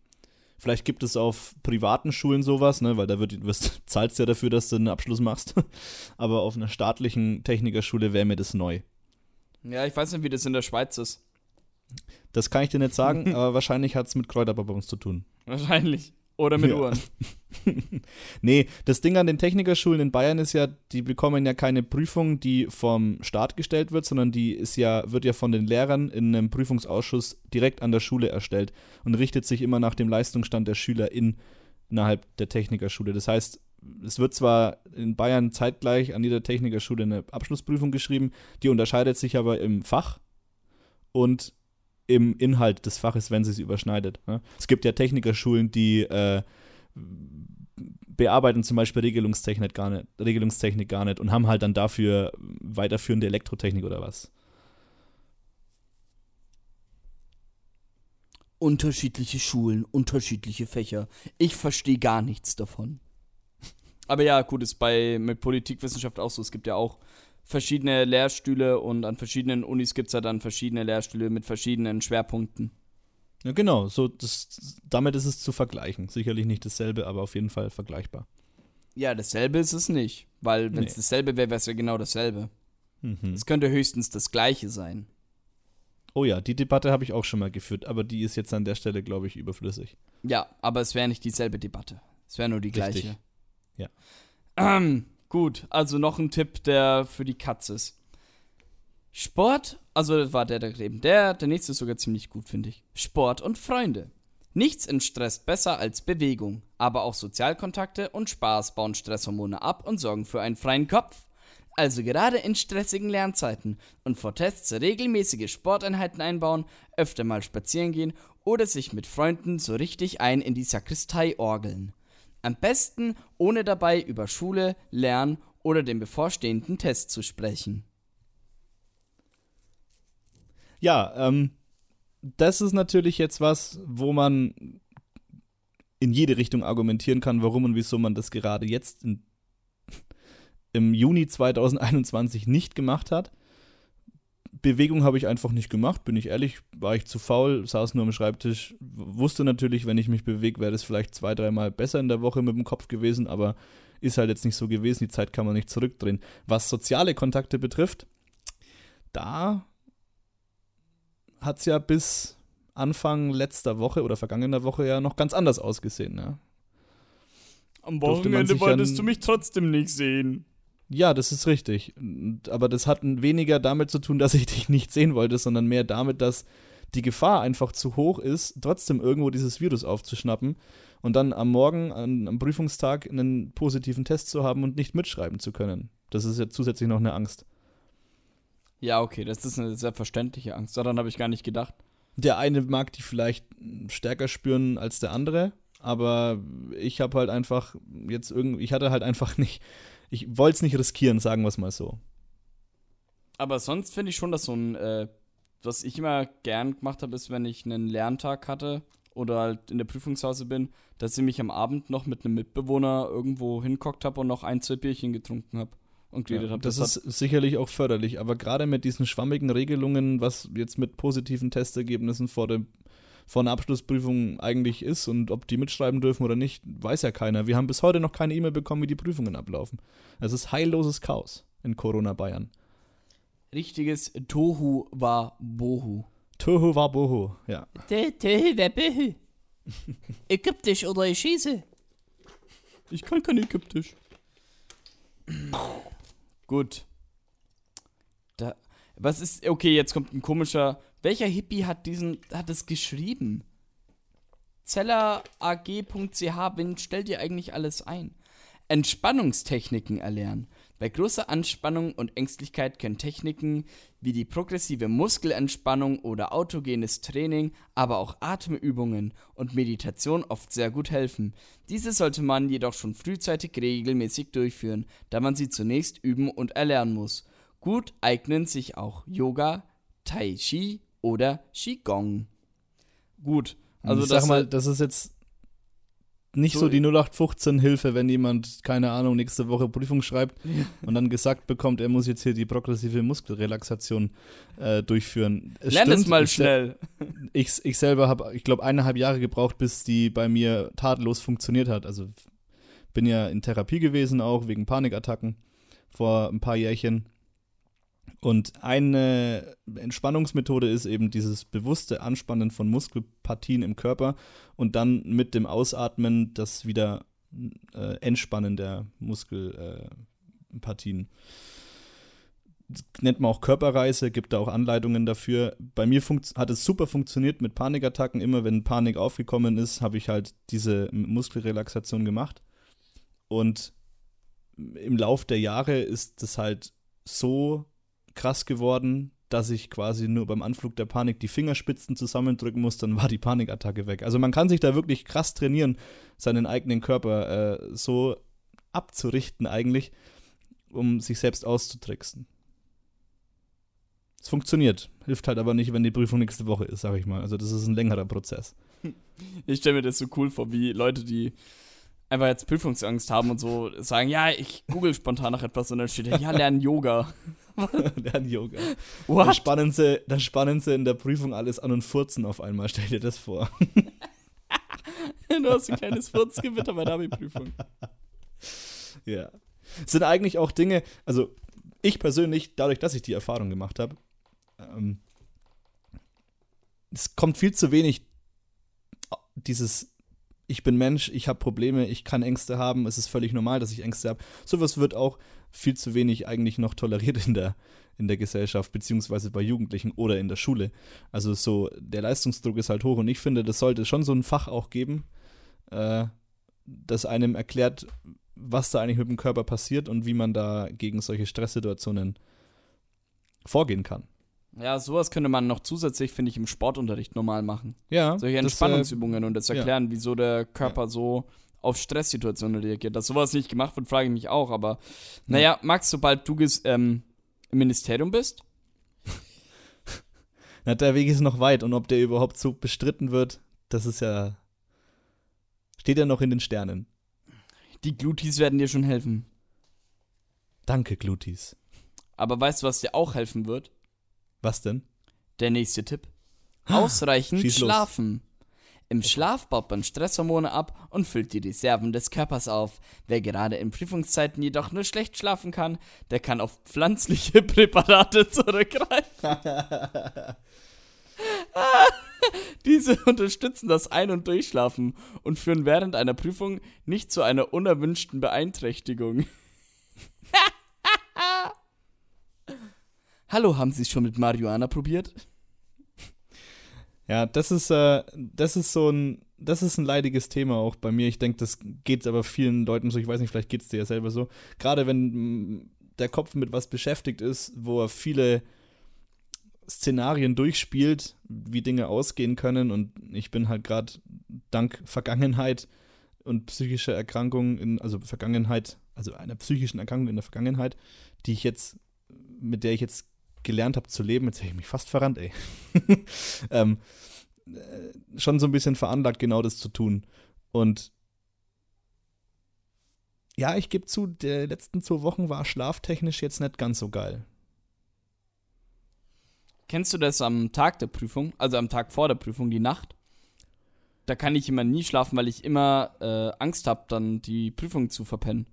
Vielleicht gibt es auf privaten Schulen sowas, ne, weil da wird, wirst, zahlst ja dafür, dass du einen Abschluss machst. Aber auf einer staatlichen Technikerschule wäre mir das neu. Ja, ich weiß nicht, wie das in der Schweiz ist. Das kann ich dir nicht sagen, aber wahrscheinlich hat es mit Kräuterbonbons zu tun. Wahrscheinlich. Oder mit Ja. Uhren. Nee, das Ding an den Technikerschulen in Bayern ist ja, die bekommen ja keine Prüfung, die vom Staat gestellt wird, sondern die ist ja, wird ja von den Lehrern in einem Prüfungsausschuss direkt an der Schule erstellt und richtet sich immer nach dem Leistungsstand der Schüler in, innerhalb der Technikerschule. Das heißt, es wird zwar in Bayern zeitgleich an jeder Technikerschule eine Abschlussprüfung geschrieben, die unterscheidet sich aber im Fach und im Inhalt des Faches, wenn sie es überschneidet. Ne? Es gibt ja Technikerschulen, die äh, bearbeiten zum Beispiel Regelungstechnik gar, nicht, Regelungstechnik gar nicht und haben halt dann dafür weiterführende Elektrotechnik oder was. Unterschiedliche Schulen, unterschiedliche Fächer. Ich verstehe gar nichts davon. Aber ja, gut, ist bei mit Politikwissenschaft auch so. Es gibt ja auch verschiedene Lehrstühle und an verschiedenen Unis gibt es ja dann verschiedene Lehrstühle mit verschiedenen Schwerpunkten. Ja, genau, so das, damit ist es zu vergleichen. Sicherlich nicht dasselbe, aber auf jeden Fall vergleichbar. Ja, dasselbe ist es nicht. Weil, wenn es Nee. dasselbe wäre, wäre es ja genau dasselbe. Mhm. Es könnte höchstens das gleiche sein. Oh ja, die Debatte habe ich auch schon mal geführt, aber die ist jetzt an der Stelle, glaube ich, überflüssig. Ja, aber es wäre nicht dieselbe Debatte. Es wäre nur die Richtig. gleiche. Ja. Ähm, gut, also noch ein Tipp, der für die Katz ist. Sport, also das war der, der eben. Der, der nächste ist sogar ziemlich gut, finde ich. Sport und Freunde. Nichts entstresst besser als Bewegung, aber auch Sozialkontakte und Spaß bauen Stresshormone ab und sorgen für einen freien Kopf. Also gerade in stressigen Lernzeiten und vor Tests regelmäßige Sporteinheiten einbauen, öfter mal spazieren gehen oder sich mit Freunden so richtig ein in die Sakristei orgeln. Am besten ohne dabei über Schule, Lernen oder den bevorstehenden Test zu sprechen. Ja, ähm, das ist natürlich jetzt was, wo man in jede Richtung argumentieren kann, warum und wieso man das gerade jetzt in, im Juni 2021 nicht gemacht hat. Bewegung habe ich einfach nicht gemacht, bin ich ehrlich, war ich zu faul, saß nur am Schreibtisch, wusste natürlich, wenn ich mich bewege, wäre das vielleicht zwei, dreimal besser in der Woche mit dem Kopf gewesen, aber ist halt jetzt nicht so gewesen, die Zeit kann man nicht zurückdrehen. Was soziale Kontakte betrifft, da hat es ja bis Anfang letzter Woche oder vergangener Woche ja noch ganz anders ausgesehen. Ne? Am sich wolltest du mich trotzdem nicht sehen. Ja, das ist richtig. Aber das hat weniger damit zu tun, dass ich dich nicht sehen wollte, sondern mehr damit, dass die Gefahr einfach zu hoch ist, trotzdem irgendwo dieses Virus aufzuschnappen und dann am Morgen, an, am Prüfungstag, einen positiven Test zu haben und nicht mitschreiben zu können. Das ist ja zusätzlich noch eine Angst. Ja, okay, das ist eine sehr verständliche Angst. Daran habe ich gar nicht gedacht. Der eine mag die vielleicht stärker spüren als der andere, aber ich habe halt einfach jetzt irgendwie, ich hatte halt einfach nicht, ich wollte es nicht riskieren, sagen wir es mal so. Aber sonst finde ich schon, dass so ein, äh, was ich immer gern gemacht habe, ist, wenn ich einen Lerntag hatte oder halt in der Prüfungshause bin, dass ich mich am Abend noch mit einem Mitbewohner irgendwo hinkockt habe und noch ein, zwei Bierchen getrunken habe und geredet Ja, habe. das ist sicherlich auch förderlich, aber gerade mit diesen schwammigen Regelungen, was jetzt mit positiven Testergebnissen vor, dem, vor einer Abschlussprüfung eigentlich ist und ob die mitschreiben dürfen oder nicht, weiß ja keiner. Wir haben bis heute noch keine E-Mail bekommen, wie die Prüfungen ablaufen. Es ist heilloses Chaos in Corona Bayern. richtiges Tohu war Bohu. Tohu Wabohu, ja. Tohu war Bohu. Ägyptisch oder ich schieße. Ich kann kein Ägyptisch. Gut. Da, was ist, okay, jetzt kommt ein komischer, welcher Hippie hat diesen, hat es geschrieben? zellerag.ch, wen stellt ihr eigentlich alles ein? Entspannungstechniken erlernen. Bei großer Anspannung und Ängstlichkeit können Techniken wie die progressive Muskelentspannung oder autogenes Training, aber auch Atemübungen und Meditation oft sehr gut helfen. Diese sollte man jedoch schon frühzeitig regelmäßig durchführen, da man sie zunächst üben und erlernen muss. Gut eignen sich auch Yoga, Tai Chi oder Qigong. Gut, Also ich sag mal, das ist jetzt nicht so, So- die 0815-Hilfe, wenn jemand, keine Ahnung, nächste Woche Prüfung schreibt und dann gesagt bekommt, er muss jetzt hier die progressive Muskelrelaxation äh, durchführen. Es Lern es stimmt, mal ich schnell. Ich, ich selber habe, ich glaube, eineinhalb Jahre gebraucht, bis die bei mir tadellos funktioniert hat. Also bin ja in Therapie gewesen auch, wegen Panikattacken vor ein paar Jährchen. Und eine Entspannungsmethode ist eben dieses bewusste Anspannen von Muskelpartien im Körper und dann mit dem Ausatmen das wieder äh, Entspannen der Muskelpartien. Partien. Das nennt man auch Körperreise, gibt da auch Anleitungen dafür. Bei mir hat es super funktioniert mit Panikattacken. Immer wenn Panik aufgekommen ist, habe ich halt diese Muskelrelaxation gemacht. Und im Lauf der Jahre ist das halt so krass geworden, dass ich quasi nur beim Anflug der Panik die Fingerspitzen zusammendrücken muss, dann war die Panikattacke weg. Also man kann sich da wirklich krass trainieren, seinen eigenen Körper äh, so abzurichten eigentlich, um sich selbst auszutricksen. Es funktioniert, hilft halt aber nicht, wenn die Prüfung nächste Woche ist, sag ich mal. Also das ist ein längerer Prozess. Ich stelle mir das so cool vor, wie Leute, die einfach jetzt Prüfungsangst haben und so sagen, ja, ich google spontan nach etwas und dann steht da, ja, lernen Yoga. Lernen Yoga. Dann What? spannen, sie, dann spannen sie in der Prüfung alles an und furzen auf einmal. Stell dir das vor. Du hast ein kleines Furzgewitter bei der Abi-Prüfung. Ja. Es sind eigentlich auch Dinge, also ich persönlich, dadurch, dass ich die Erfahrung gemacht habe, ähm, es kommt viel zu wenig dieses ich bin Mensch, ich habe Probleme, ich kann Ängste haben, es ist völlig normal, dass ich Ängste habe. Sowas wird auch viel zu wenig eigentlich noch toleriert in der, in der Gesellschaft, beziehungsweise bei Jugendlichen oder in der Schule. Also so, der Leistungsdruck ist halt hoch und ich finde, das sollte schon so ein Fach auch geben, äh, das einem erklärt, was da eigentlich mit dem Körper passiert und wie man da gegen solche Stresssituationen vorgehen kann. Ja, sowas könnte man noch zusätzlich, finde ich, im Sportunterricht normal machen. Ja. Solche das, äh, Entspannungsübungen und das ja. erklären, wieso der Körper so auf Stresssituationen reagiert. Dass sowas nicht gemacht wird, frage ich mich auch. Aber naja, Max, sobald du ähm, im Ministerium bist, Na, der Weg ist noch weit und ob der überhaupt so bestritten wird, das ist ja. Steht ja noch in den Sternen. die Glutis werden dir schon helfen. Danke, Glutis. Aber weißt du, was dir auch helfen wird? Was denn? Der nächste Tipp. Ausreichend Schieß los. schlafen. Im Schlaf baut man Stresshormone ab und füllt die Reserven des Körpers auf. Wer gerade in Prüfungszeiten jedoch nur schlecht schlafen kann, der kann auf pflanzliche Präparate zurückgreifen. Diese unterstützen das Ein- und Durchschlafen und führen während einer Prüfung nicht zu einer unerwünschten Beeinträchtigung. Hallo, haben Sie es schon mit Marihuana probiert? Ja, das ist, äh, das ist so ein, das ist ein leidiges Thema auch bei mir. Ich denke, das geht aber vielen Leuten so. Ich weiß nicht, vielleicht geht es dir ja selber so. Gerade wenn mm, der Kopf mit was beschäftigt ist, wo er viele Szenarien durchspielt, wie Dinge ausgehen können. Und ich bin halt gerade dank Vergangenheit und psychischer Erkrankung, in, also Vergangenheit, also einer psychischen Erkrankung in der Vergangenheit, die ich jetzt, mit der ich jetzt gelernt habe zu leben, jetzt hätte ich mich fast verrannt, ey. ähm, äh, schon so ein bisschen veranlagt, genau das zu tun. Und ja, ich gebe zu, die letzten zwei Wochen war schlaftechnisch jetzt nicht ganz so geil. Kennst du das am Tag der Prüfung, also am Tag vor der Prüfung, die Nacht? Da kann ich immer nie schlafen, weil ich immer äh, Angst habe, dann die Prüfung zu verpennen.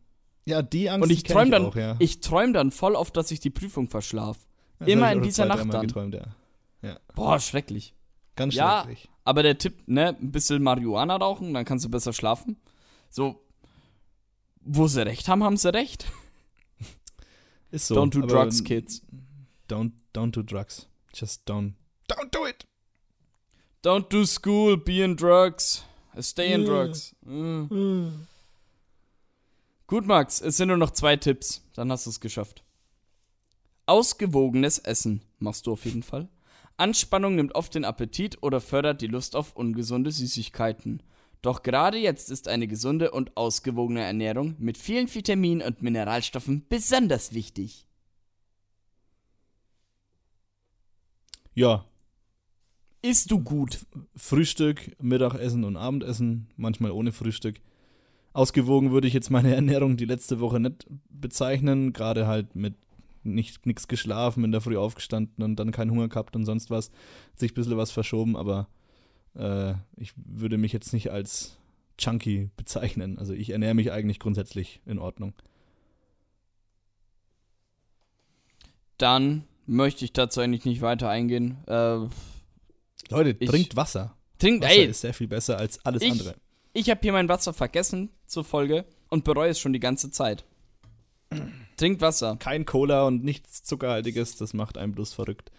Ja, die Angst Und ich träume dann, auch, ja. ich träume dann voll oft, dass ich die Prüfung verschlafe. Das immer in dieser zwei, Nacht dann. Geträumt, ja. Boah, schrecklich. Ganz Ja. schrecklich. Aber der Tipp, ne, ein bisschen Marihuana rauchen, dann kannst du besser schlafen. So, wo sie recht haben, haben sie recht. Ist so. Don't do aber drugs, kids. Don't, don't do drugs. Just don't. Don't do it! Don't do school, be in drugs. Stay in Mm. drugs. Mm. Gut, Max, es sind nur noch zwei Tipps. Dann hast du es geschafft. Ausgewogenes Essen machst du auf jeden Fall. Anspannung nimmt oft den Appetit oder fördert die Lust auf ungesunde Süßigkeiten. Doch gerade jetzt ist eine gesunde und ausgewogene Ernährung mit vielen Vitaminen und Mineralstoffen besonders wichtig. Ja, Isst du gut? Frühstück, Mittagessen und Abendessen, manchmal ohne Frühstück. Ausgewogen würde ich jetzt meine Ernährung die letzte Woche nicht bezeichnen, gerade halt mit nicht nichts geschlafen, in der Früh aufgestanden und dann keinen Hunger gehabt und sonst was, hat sich ein bisschen was verschoben, aber äh, ich würde mich jetzt nicht als Chunky bezeichnen. Also ich ernähre mich eigentlich grundsätzlich in Ordnung. Dann möchte ich dazu eigentlich nicht weiter eingehen. Äh, Leute, Ich- trinkt Wasser. trinkt, Wasser ey, ist sehr viel besser als alles Ich- andere. Ich habe hier mein Wasser vergessen zur Folge und bereue es schon die ganze Zeit. Trinkt Wasser. Kein Cola und nichts Zuckerhaltiges, das macht einen bloß verrückt.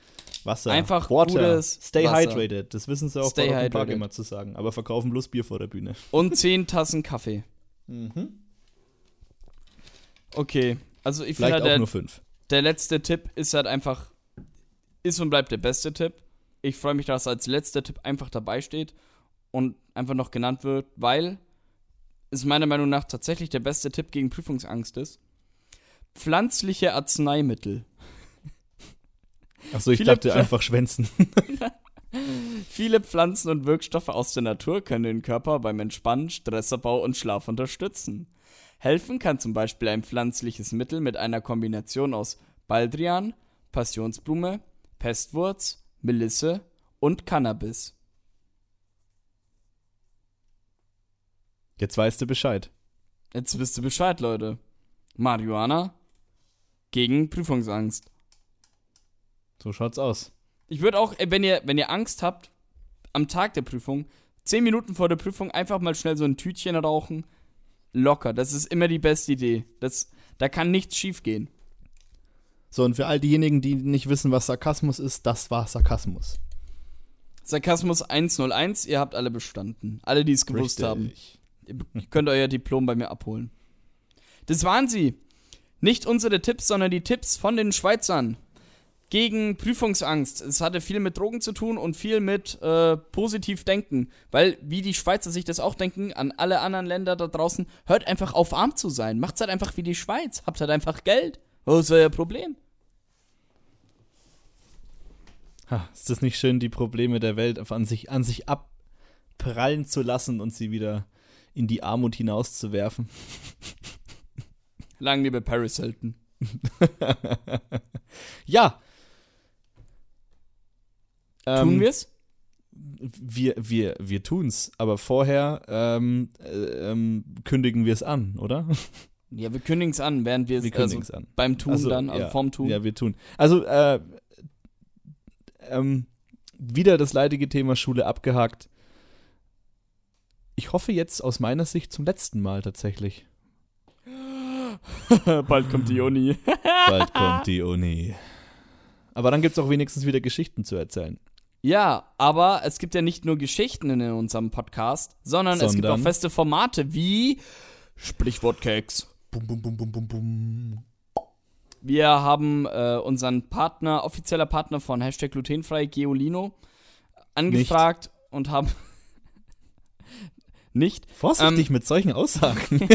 Wasser. Einfach Water. gutes Stay Wasser. hydrated. Das wissen sie auch Stay bei Park immer zu sagen. Aber verkaufen bloß Bier vor der Bühne. Und 10 Tassen Kaffee. Mhm. Okay. Also ich finde halt, auch der, nur fünf. der letzte Tipp ist halt einfach, ist und bleibt der beste Tipp. Ich freue mich, dass als letzter Tipp einfach dabei steht und einfach noch genannt wird, weil es meiner Meinung nach tatsächlich der beste Tipp gegen Prüfungsangst ist. Pflanzliche Arzneimittel. Achso, ich Viele dachte Pfla- einfach schwänzen. Viele Pflanzen und Wirkstoffe aus der Natur können den Körper beim Entspannen, Stressabbau und Schlaf unterstützen. Helfen kann zum Beispiel ein pflanzliches Mittel mit einer Kombination aus Baldrian, Passionsblume, Pestwurz, Melisse und Cannabis. Jetzt weißt du Bescheid. Jetzt wisst ihr Bescheid, Leute. Marihuana gegen Prüfungsangst. So schaut's aus. Ich würde auch, äh, wenn ihr, wenn ihr Angst habt, am Tag der Prüfung, zehn Minuten vor der Prüfung einfach mal schnell so ein Tütchen rauchen. Locker. Das ist immer die beste Idee. Das, da kann nichts schief gehen. So, und für all diejenigen, die nicht wissen, was Sarkasmus ist, das war Sarkasmus. Sarkasmus 101, ihr habt alle bestanden. Alle, die es gewusst Richtig. haben. Ihr könnt euer Diplom bei mir abholen. Das waren sie. Nicht unsere Tipps, sondern die Tipps von den Schweizern. Gegen Prüfungsangst. Es hatte viel mit Drogen zu tun und viel mit äh, positiv denken. Weil, wie die Schweizer sich das auch denken, an alle anderen Länder da draußen, hört einfach auf, arm zu sein. Macht's halt einfach wie die Schweiz. Habt halt einfach Geld. Wo ist euer Problem? Ha, ist das nicht schön, die Probleme der Welt an sich, an sich abprallen zu lassen und sie wieder in die Armut hinauszuwerfen? Lang liebe Paris Hilton. ja. Tun Ähm, wir's? Wir, wir, wir tun's, aber vorher ähm, äh, ähm, kündigen wir es an, oder? Ja, wir kündigen's an, während wir, Wir also kündigen es an. beim Tun Also, dann, also ja, vorm Tun. Ja, wir tun. Also, äh, ähm, wieder das leidige Thema Schule abgehakt. Ich hoffe jetzt aus meiner Sicht zum letzten Mal tatsächlich. Bald kommt die Uni. Bald kommt die Uni. Aber dann gibt es auch wenigstens wieder Geschichten zu erzählen. Ja, aber es gibt ja nicht nur Geschichten in unserem Podcast, sondern, es gibt auch Sondern? feste Formate wie Sprichwortkeks. Bum, bum, bum, bum, bum, bum. Wir haben äh, unseren Partner, offizieller Partner von Hashtag glutenfrei, Geolino, angefragt und haben nicht. Vorsichtig Ähm, mit solchen Aussagen.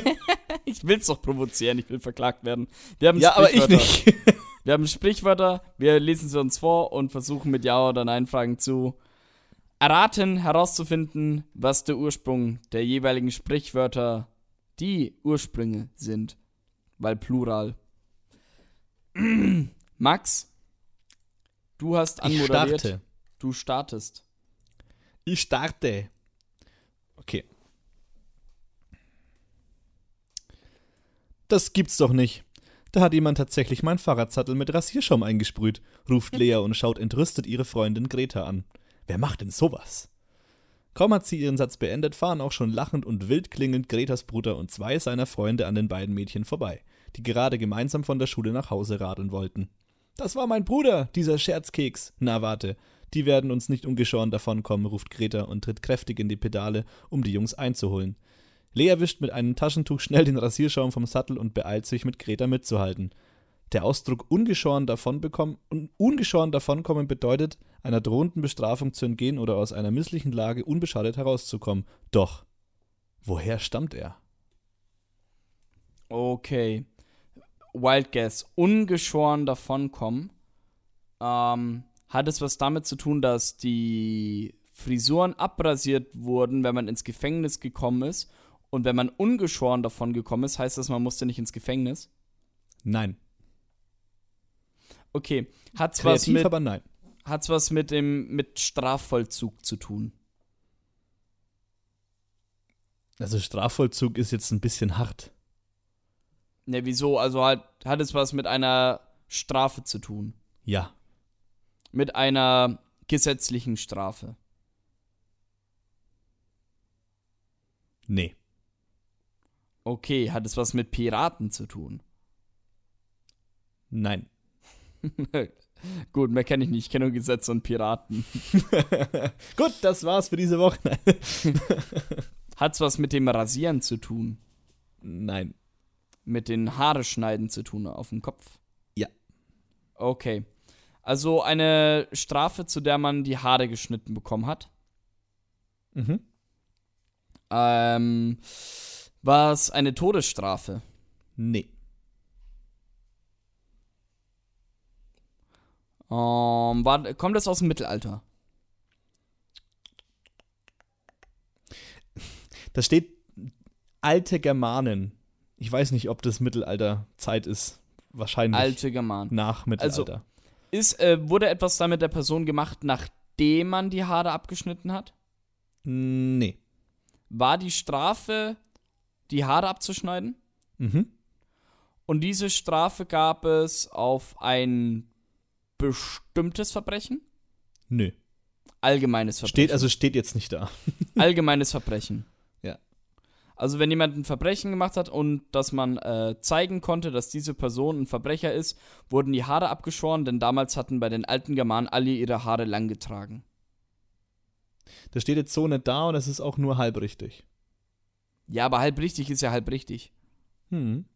Ich will's doch provozieren, ich will verklagt werden. Wir haben ja, aber ich Sprichwörter. nicht. Wir haben Sprichwörter, wir lesen sie uns vor und versuchen mit Ja oder Nein Fragen zu erraten, herauszufinden, was der Ursprung der jeweiligen Sprichwörter, die Ursprünge sind. Weil Plural. Max, du hast Ich anmoderiert. starte. Du startest. Ich starte. Okay. Das gibt's doch nicht. Da hat jemand tatsächlich mein Fahrradsattel mit Rasierschaum eingesprüht, ruft Lea und schaut entrüstet ihre Freundin Greta an. Wer macht denn sowas? Kaum hat sie ihren Satz beendet, fahren auch schon lachend und wild klingend Gretas Bruder und zwei seiner Freunde an den beiden Mädchen vorbei, die gerade gemeinsam von der Schule nach Hause radeln wollten. Das war mein Bruder, dieser Scherzkeks. Na warte, die werden uns nicht ungeschoren davonkommen, ruft Greta und tritt kräftig in die Pedale, um die Jungs einzuholen. Lea wischt mit einem Taschentuch schnell den Rasierschaum vom Sattel und beeilt sich, mit Greta mitzuhalten. Der Ausdruck ungeschoren, davonbekommen, un ungeschoren davonkommen bedeutet, einer drohenden Bestrafung zu entgehen oder aus einer misslichen Lage unbeschadet herauszukommen. Doch, woher stammt er? Okay. Wild Guess. Ungeschoren davonkommen. Ähm, hat es was damit zu tun, dass die Frisuren abrasiert wurden, wenn man ins Gefängnis gekommen ist? Und wenn man ungeschoren davon gekommen ist, heißt das, man musste nicht ins Gefängnis? Nein. Okay. Hat's was Kreativ, mit, aber nein. hat's was mit dem, mit Strafvollzug zu tun? Also Strafvollzug ist jetzt ein bisschen hart. Ne, wieso? Also hat, hat es was mit einer Strafe zu tun? Ja. Mit einer gesetzlichen Strafe? Nee. Okay, hat es was mit Piraten zu tun? Nein. Gut, mehr kenne ich nicht. Ich kenne nur Gesetze und Piraten. Gut, das war's für diese Woche. Hat's was mit dem Rasieren zu tun? Nein. Mit den Haare schneiden zu tun auf dem Kopf? Ja. Okay. Also eine Strafe, zu der man die Haare geschnitten bekommen hat. Mhm. Ähm, war es eine Todesstrafe? Nee. Ähm, war, kommt es aus dem Mittelalter? Da steht alte Germanen. Ich weiß nicht, ob das Mittelalterzeit ist. Wahrscheinlich Alte Germanen. nach Mittelalter. Ist, äh, wurde etwas da mit der Person gemacht, nachdem man die Haare abgeschnitten hat? nee. War die Strafe, die Haare abzuschneiden? Mhm. Und diese Strafe gab es auf ein bestimmtes Verbrechen? Nö. Allgemeines Verbrechen. Steht, also steht jetzt nicht da. Allgemeines Verbrechen. Ja. Also wenn jemand ein Verbrechen gemacht hat und dass man äh, zeigen konnte, dass diese Person ein Verbrecher ist, wurden die Haare abgeschoren, denn damals hatten bei den alten Germanen alle ihre Haare lang getragen. Das steht jetzt so nicht da und es ist auch nur halb richtig. Ja, aber halb richtig ist ja halb richtig. Hm.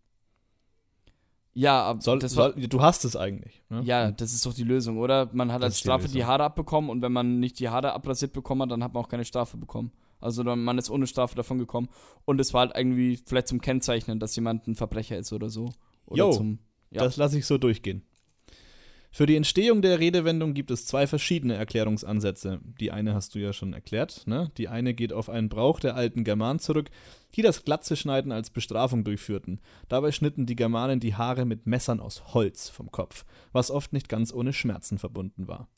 Ja, aber Soll, das soll, du hast es eigentlich. Ne? ja, das ist doch die Lösung, oder? Man hat Das als die Strafe die Lösung. Haare abbekommen und wenn man nicht die Haare abrasiert bekommen hat, dann hat man auch keine Strafe bekommen. Also dann, man ist ohne Strafe davon gekommen und es war halt irgendwie vielleicht zum Kennzeichnen, dass jemand ein Verbrecher ist oder so. Oder Jo, zum, ja. Das lasse ich so durchgehen. Für die Entstehung der Redewendung gibt es zwei verschiedene Erklärungsansätze. Die eine hast du ja schon erklärt. Ne? Die eine geht auf einen Brauch der alten Germanen zurück, die das Glatzeschneiden als Bestrafung durchführten. Dabei schnitten die Germanen die Haare mit Messern aus Holz vom Kopf, was oft nicht ganz ohne Schmerzen verbunden war.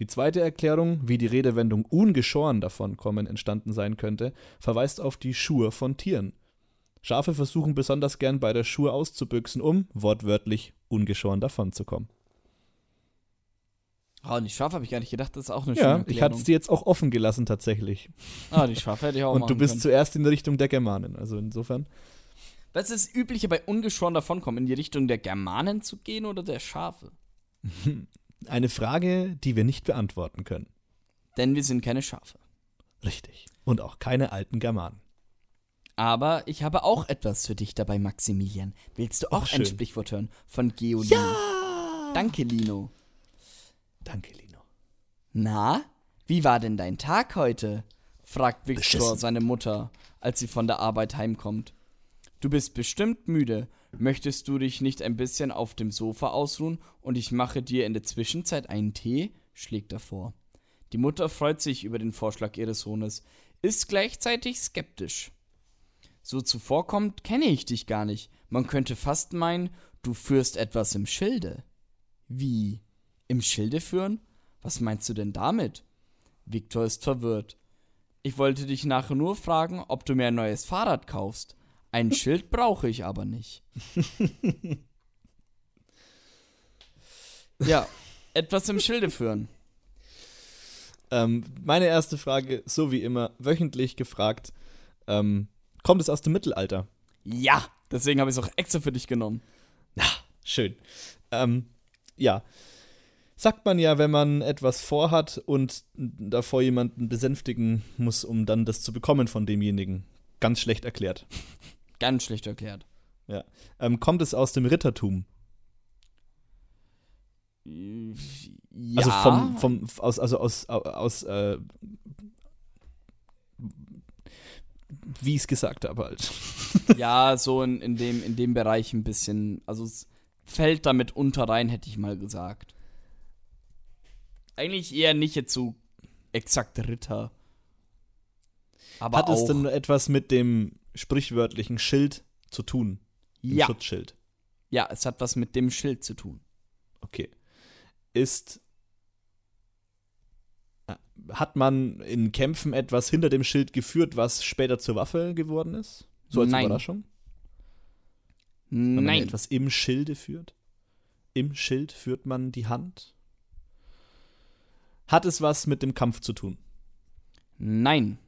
Die zweite Erklärung, wie die Redewendung ungeschoren davonkommen entstanden sein könnte, verweist auf die Schur von Tieren. Schafe versuchen besonders gern bei der Schur auszubüchsen, um, wortwörtlich, ungeschoren davonzukommen. Ah, und die Schafe habe ich gar nicht gedacht, das ist auch eine schöne Ja, Erklärung. ich hatte es dir jetzt auch offen gelassen tatsächlich. Ah, die Schafe hätte ich auch Und du bist können. zuerst in Richtung der Germanen. Also insofern. Was ist das Übliche bei ungeschoren davonkommen? In die Richtung der Germanen zu gehen oder der Schafe? Eine Frage, die wir nicht beantworten können. Denn wir sind keine Schafe. Richtig. Und auch keine alten Germanen. Aber ich habe auch etwas für dich dabei, Maximilian. Willst du auch Ach, ein. Sprichwort hören von Geolino? Ja! Danke, Lino. Danke, Lino. Na, wie war denn dein Tag heute? fragt Viktor Beschissen. seine Mutter, als sie von der Arbeit heimkommt. Du bist bestimmt müde. Möchtest du dich nicht ein bisschen auf dem Sofa ausruhen und ich mache dir in der Zwischenzeit einen Tee? schlägt er vor. Die Mutter freut sich über den Vorschlag ihres Sohnes, ist gleichzeitig skeptisch. So zuvorkommt kenne ich dich gar nicht. Man könnte fast meinen, du führst etwas im Schilde. Wie? Im Schilde führen? Was meinst du denn damit? Viktor ist verwirrt. Ich wollte dich nachher nur fragen, ob du mir ein neues Fahrrad kaufst. Ein Schild brauche ich aber nicht. ja, etwas im Schilde führen. Ähm, meine erste Frage, so wie immer, wöchentlich gefragt. Ähm, kommt es aus dem Mittelalter? Ja, deswegen habe ich es auch extra für dich genommen. Schön. Ähm, ja. Sagt man ja, wenn man etwas vorhat und davor jemanden besänftigen muss, um dann das zu bekommen von demjenigen. Ganz schlecht erklärt. Ganz schlecht erklärt. Ja. Ähm, kommt es aus dem Rittertum? Ja. Also vom, vom aus, also aus, aus, äh, wie ich es gesagt habe halt. Ja, so in, in, dem, in dem Bereich ein bisschen. Also es fällt damit unter rein, hätte ich mal gesagt. Eigentlich eher nicht jetzt so exakt Ritter. Aber Hat auch. es denn etwas mit dem sprichwörtlichen Schild zu tun? Ja, Schutzschild. ja, es hat was mit dem Schild zu tun. Okay. Ist. äh, Hat man in Kämpfen etwas hinter dem Schild geführt, was später zur Waffe geworden ist? So als Nein. Überraschung? Wenn man Nein. etwas im Schilde führt? Im Schild führt man die Hand? Hat es was mit dem Kampf zu tun? Nein.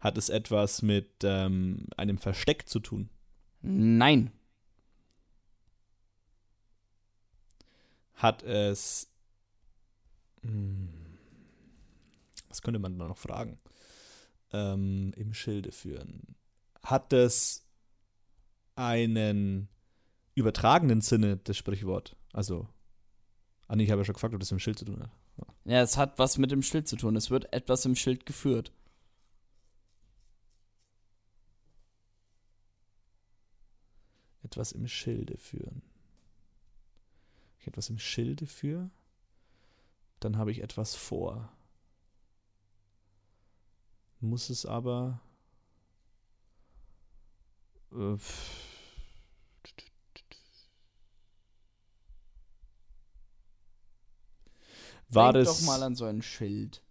Hat es etwas mit ähm, einem Versteck zu tun? Nein. Hat es. Hm, was könnte man da noch fragen? Ähm, Im Schilde führen. Hat es einen übertragenen Sinne, das Sprichwort? Also. Ah, nee, ich habe ja schon gefragt, ob das mit dem Schild zu tun hat. Ja, es hat was mit dem Schild zu tun. Es wird etwas im Schild geführt. Etwas im Schilde führen. Ich etwas im Schilde für, dann habe ich etwas vor. Muss es aber. Äh, war Denk das. doch mal an so ein Schild.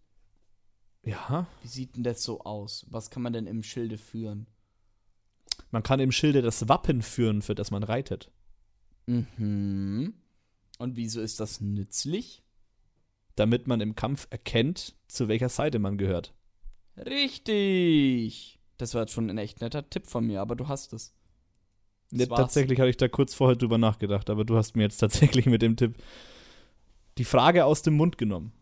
ja, Wie sieht denn das so aus? Was kann man denn im Schilde führen? man kann im Schilde das Wappen führen, für das man reitet. Mhm. Und wieso ist das nützlich? damit man im Kampf erkennt, zu welcher Seite man gehört. Richtig. Das war jetzt schon ein echt netter Tipp von mir, aber du hast es. Ja, tatsächlich hatte ich da kurz vorher drüber nachgedacht, aber du hast mir jetzt tatsächlich mit dem Tipp die Frage aus dem Mund genommen.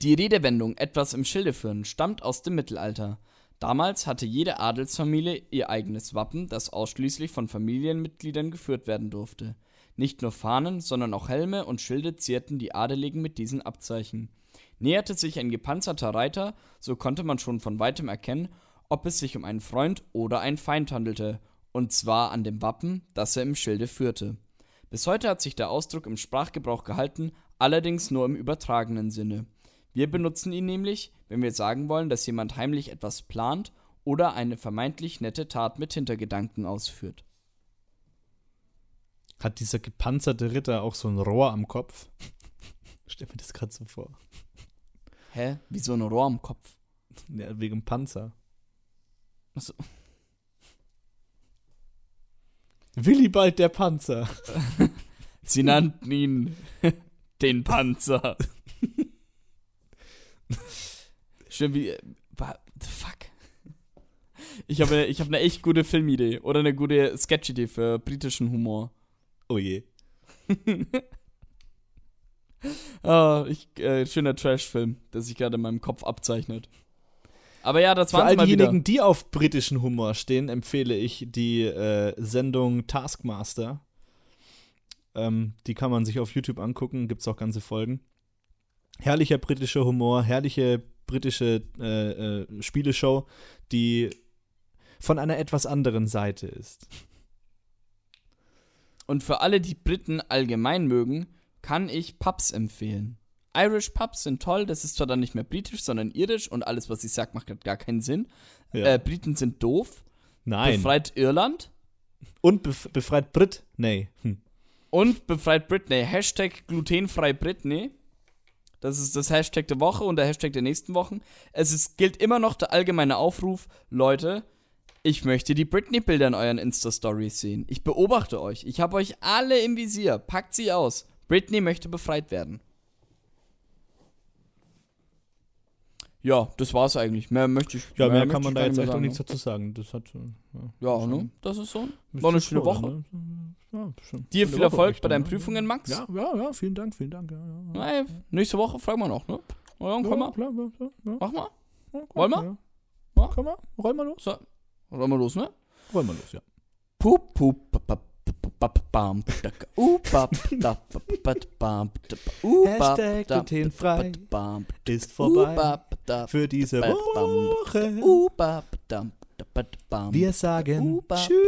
Die Redewendung etwas im Schilde führen stammt aus dem Mittelalter. Damals hatte jede Adelsfamilie ihr eigenes Wappen, das ausschließlich von Familienmitgliedern geführt werden durfte. Nicht nur Fahnen, sondern auch Helme und Schilde zierten die Adeligen mit diesen Abzeichen. Näherte sich ein gepanzerter Reiter, so konnte man schon von weitem erkennen, ob es sich um einen Freund oder einen Feind handelte, und zwar an dem Wappen, das er im Schilde führte. Bis heute hat sich der Ausdruck im Sprachgebrauch gehalten, allerdings nur im übertragenen Sinne. Wir benutzen ihn nämlich, wenn wir sagen wollen, dass jemand heimlich etwas plant oder eine vermeintlich nette Tat mit Hintergedanken ausführt. Hat dieser gepanzerte Ritter auch so ein Rohr am Kopf? Stell mir das gerade so vor. Hä? Wie so ein Rohr am Kopf. Ja, wegen Panzer. Achso. Willibald der Panzer. Sie nannten ihn den Panzer. Stimmt, wie. What the fuck? Ich habe ich hab eine echt gute Filmidee oder eine gute Sketchidee für britischen Humor. Oh je. Ah, ich, äh, schöner Trash-Film, der sich gerade in meinem Kopf abzeichnet. Aber ja, das Für waren all sie mal wieder. diejenigen, die auf britischen Humor stehen, empfehle ich die äh, Sendung Taskmaster. Ähm, die kann man sich auf YouTube angucken, gibt es auch ganze Folgen. Herrlicher britischer Humor, herrliche britische äh, äh, Spieleshow, die von einer etwas anderen Seite ist. Und für alle, die Briten allgemein mögen, kann ich Pubs empfehlen. Irish Pubs sind toll, das ist zwar dann nicht mehr britisch, sondern irisch und alles, was ich sag, macht gar keinen Sinn. Ja. Äh, Briten sind doof. Nein. Befreit Irland Und bef befreit Brit? Nee. Hm. und befreit Britney. Hashtag glutenfrei Britney. Das ist das Hashtag der Woche und der Hashtag der nächsten Wochen. Es ist, gilt immer noch der allgemeine Aufruf, Leute, ich möchte die Britney-Bilder in euren Insta-Stories sehen. Ich beobachte euch. Ich habe euch alle im Visier. Packt sie aus. Britney möchte befreit werden. Ja, das war's eigentlich. Mehr möchte ich. Ja, mehr möchte kann man da jetzt echt mehr auch nichts sagen, dazu sagen. Das hat. äh, ne? Ja, ne? Das ist so. War eine schöne Woche. ne? Ja. Dir viel Woche Erfolg bei deinen ne? Prüfungen, Max. Ja, ja, ja, vielen Dank, vielen Dank. Ja, ja, ja. Ey, nächste Woche fragen wir noch, ne? Ja, dann komm ja, mal. klar, ja, ja, ja. Mach mal. Ja, Wollen wir? Ja. Ja. Komm mal, roll mal los. So. Rollen wir los, ne? Roll mal los, ja. Pup, pup, pap, pap, Hashtag glutenfrei ist vorbei für diese Woche. Wir sagen Tschüss.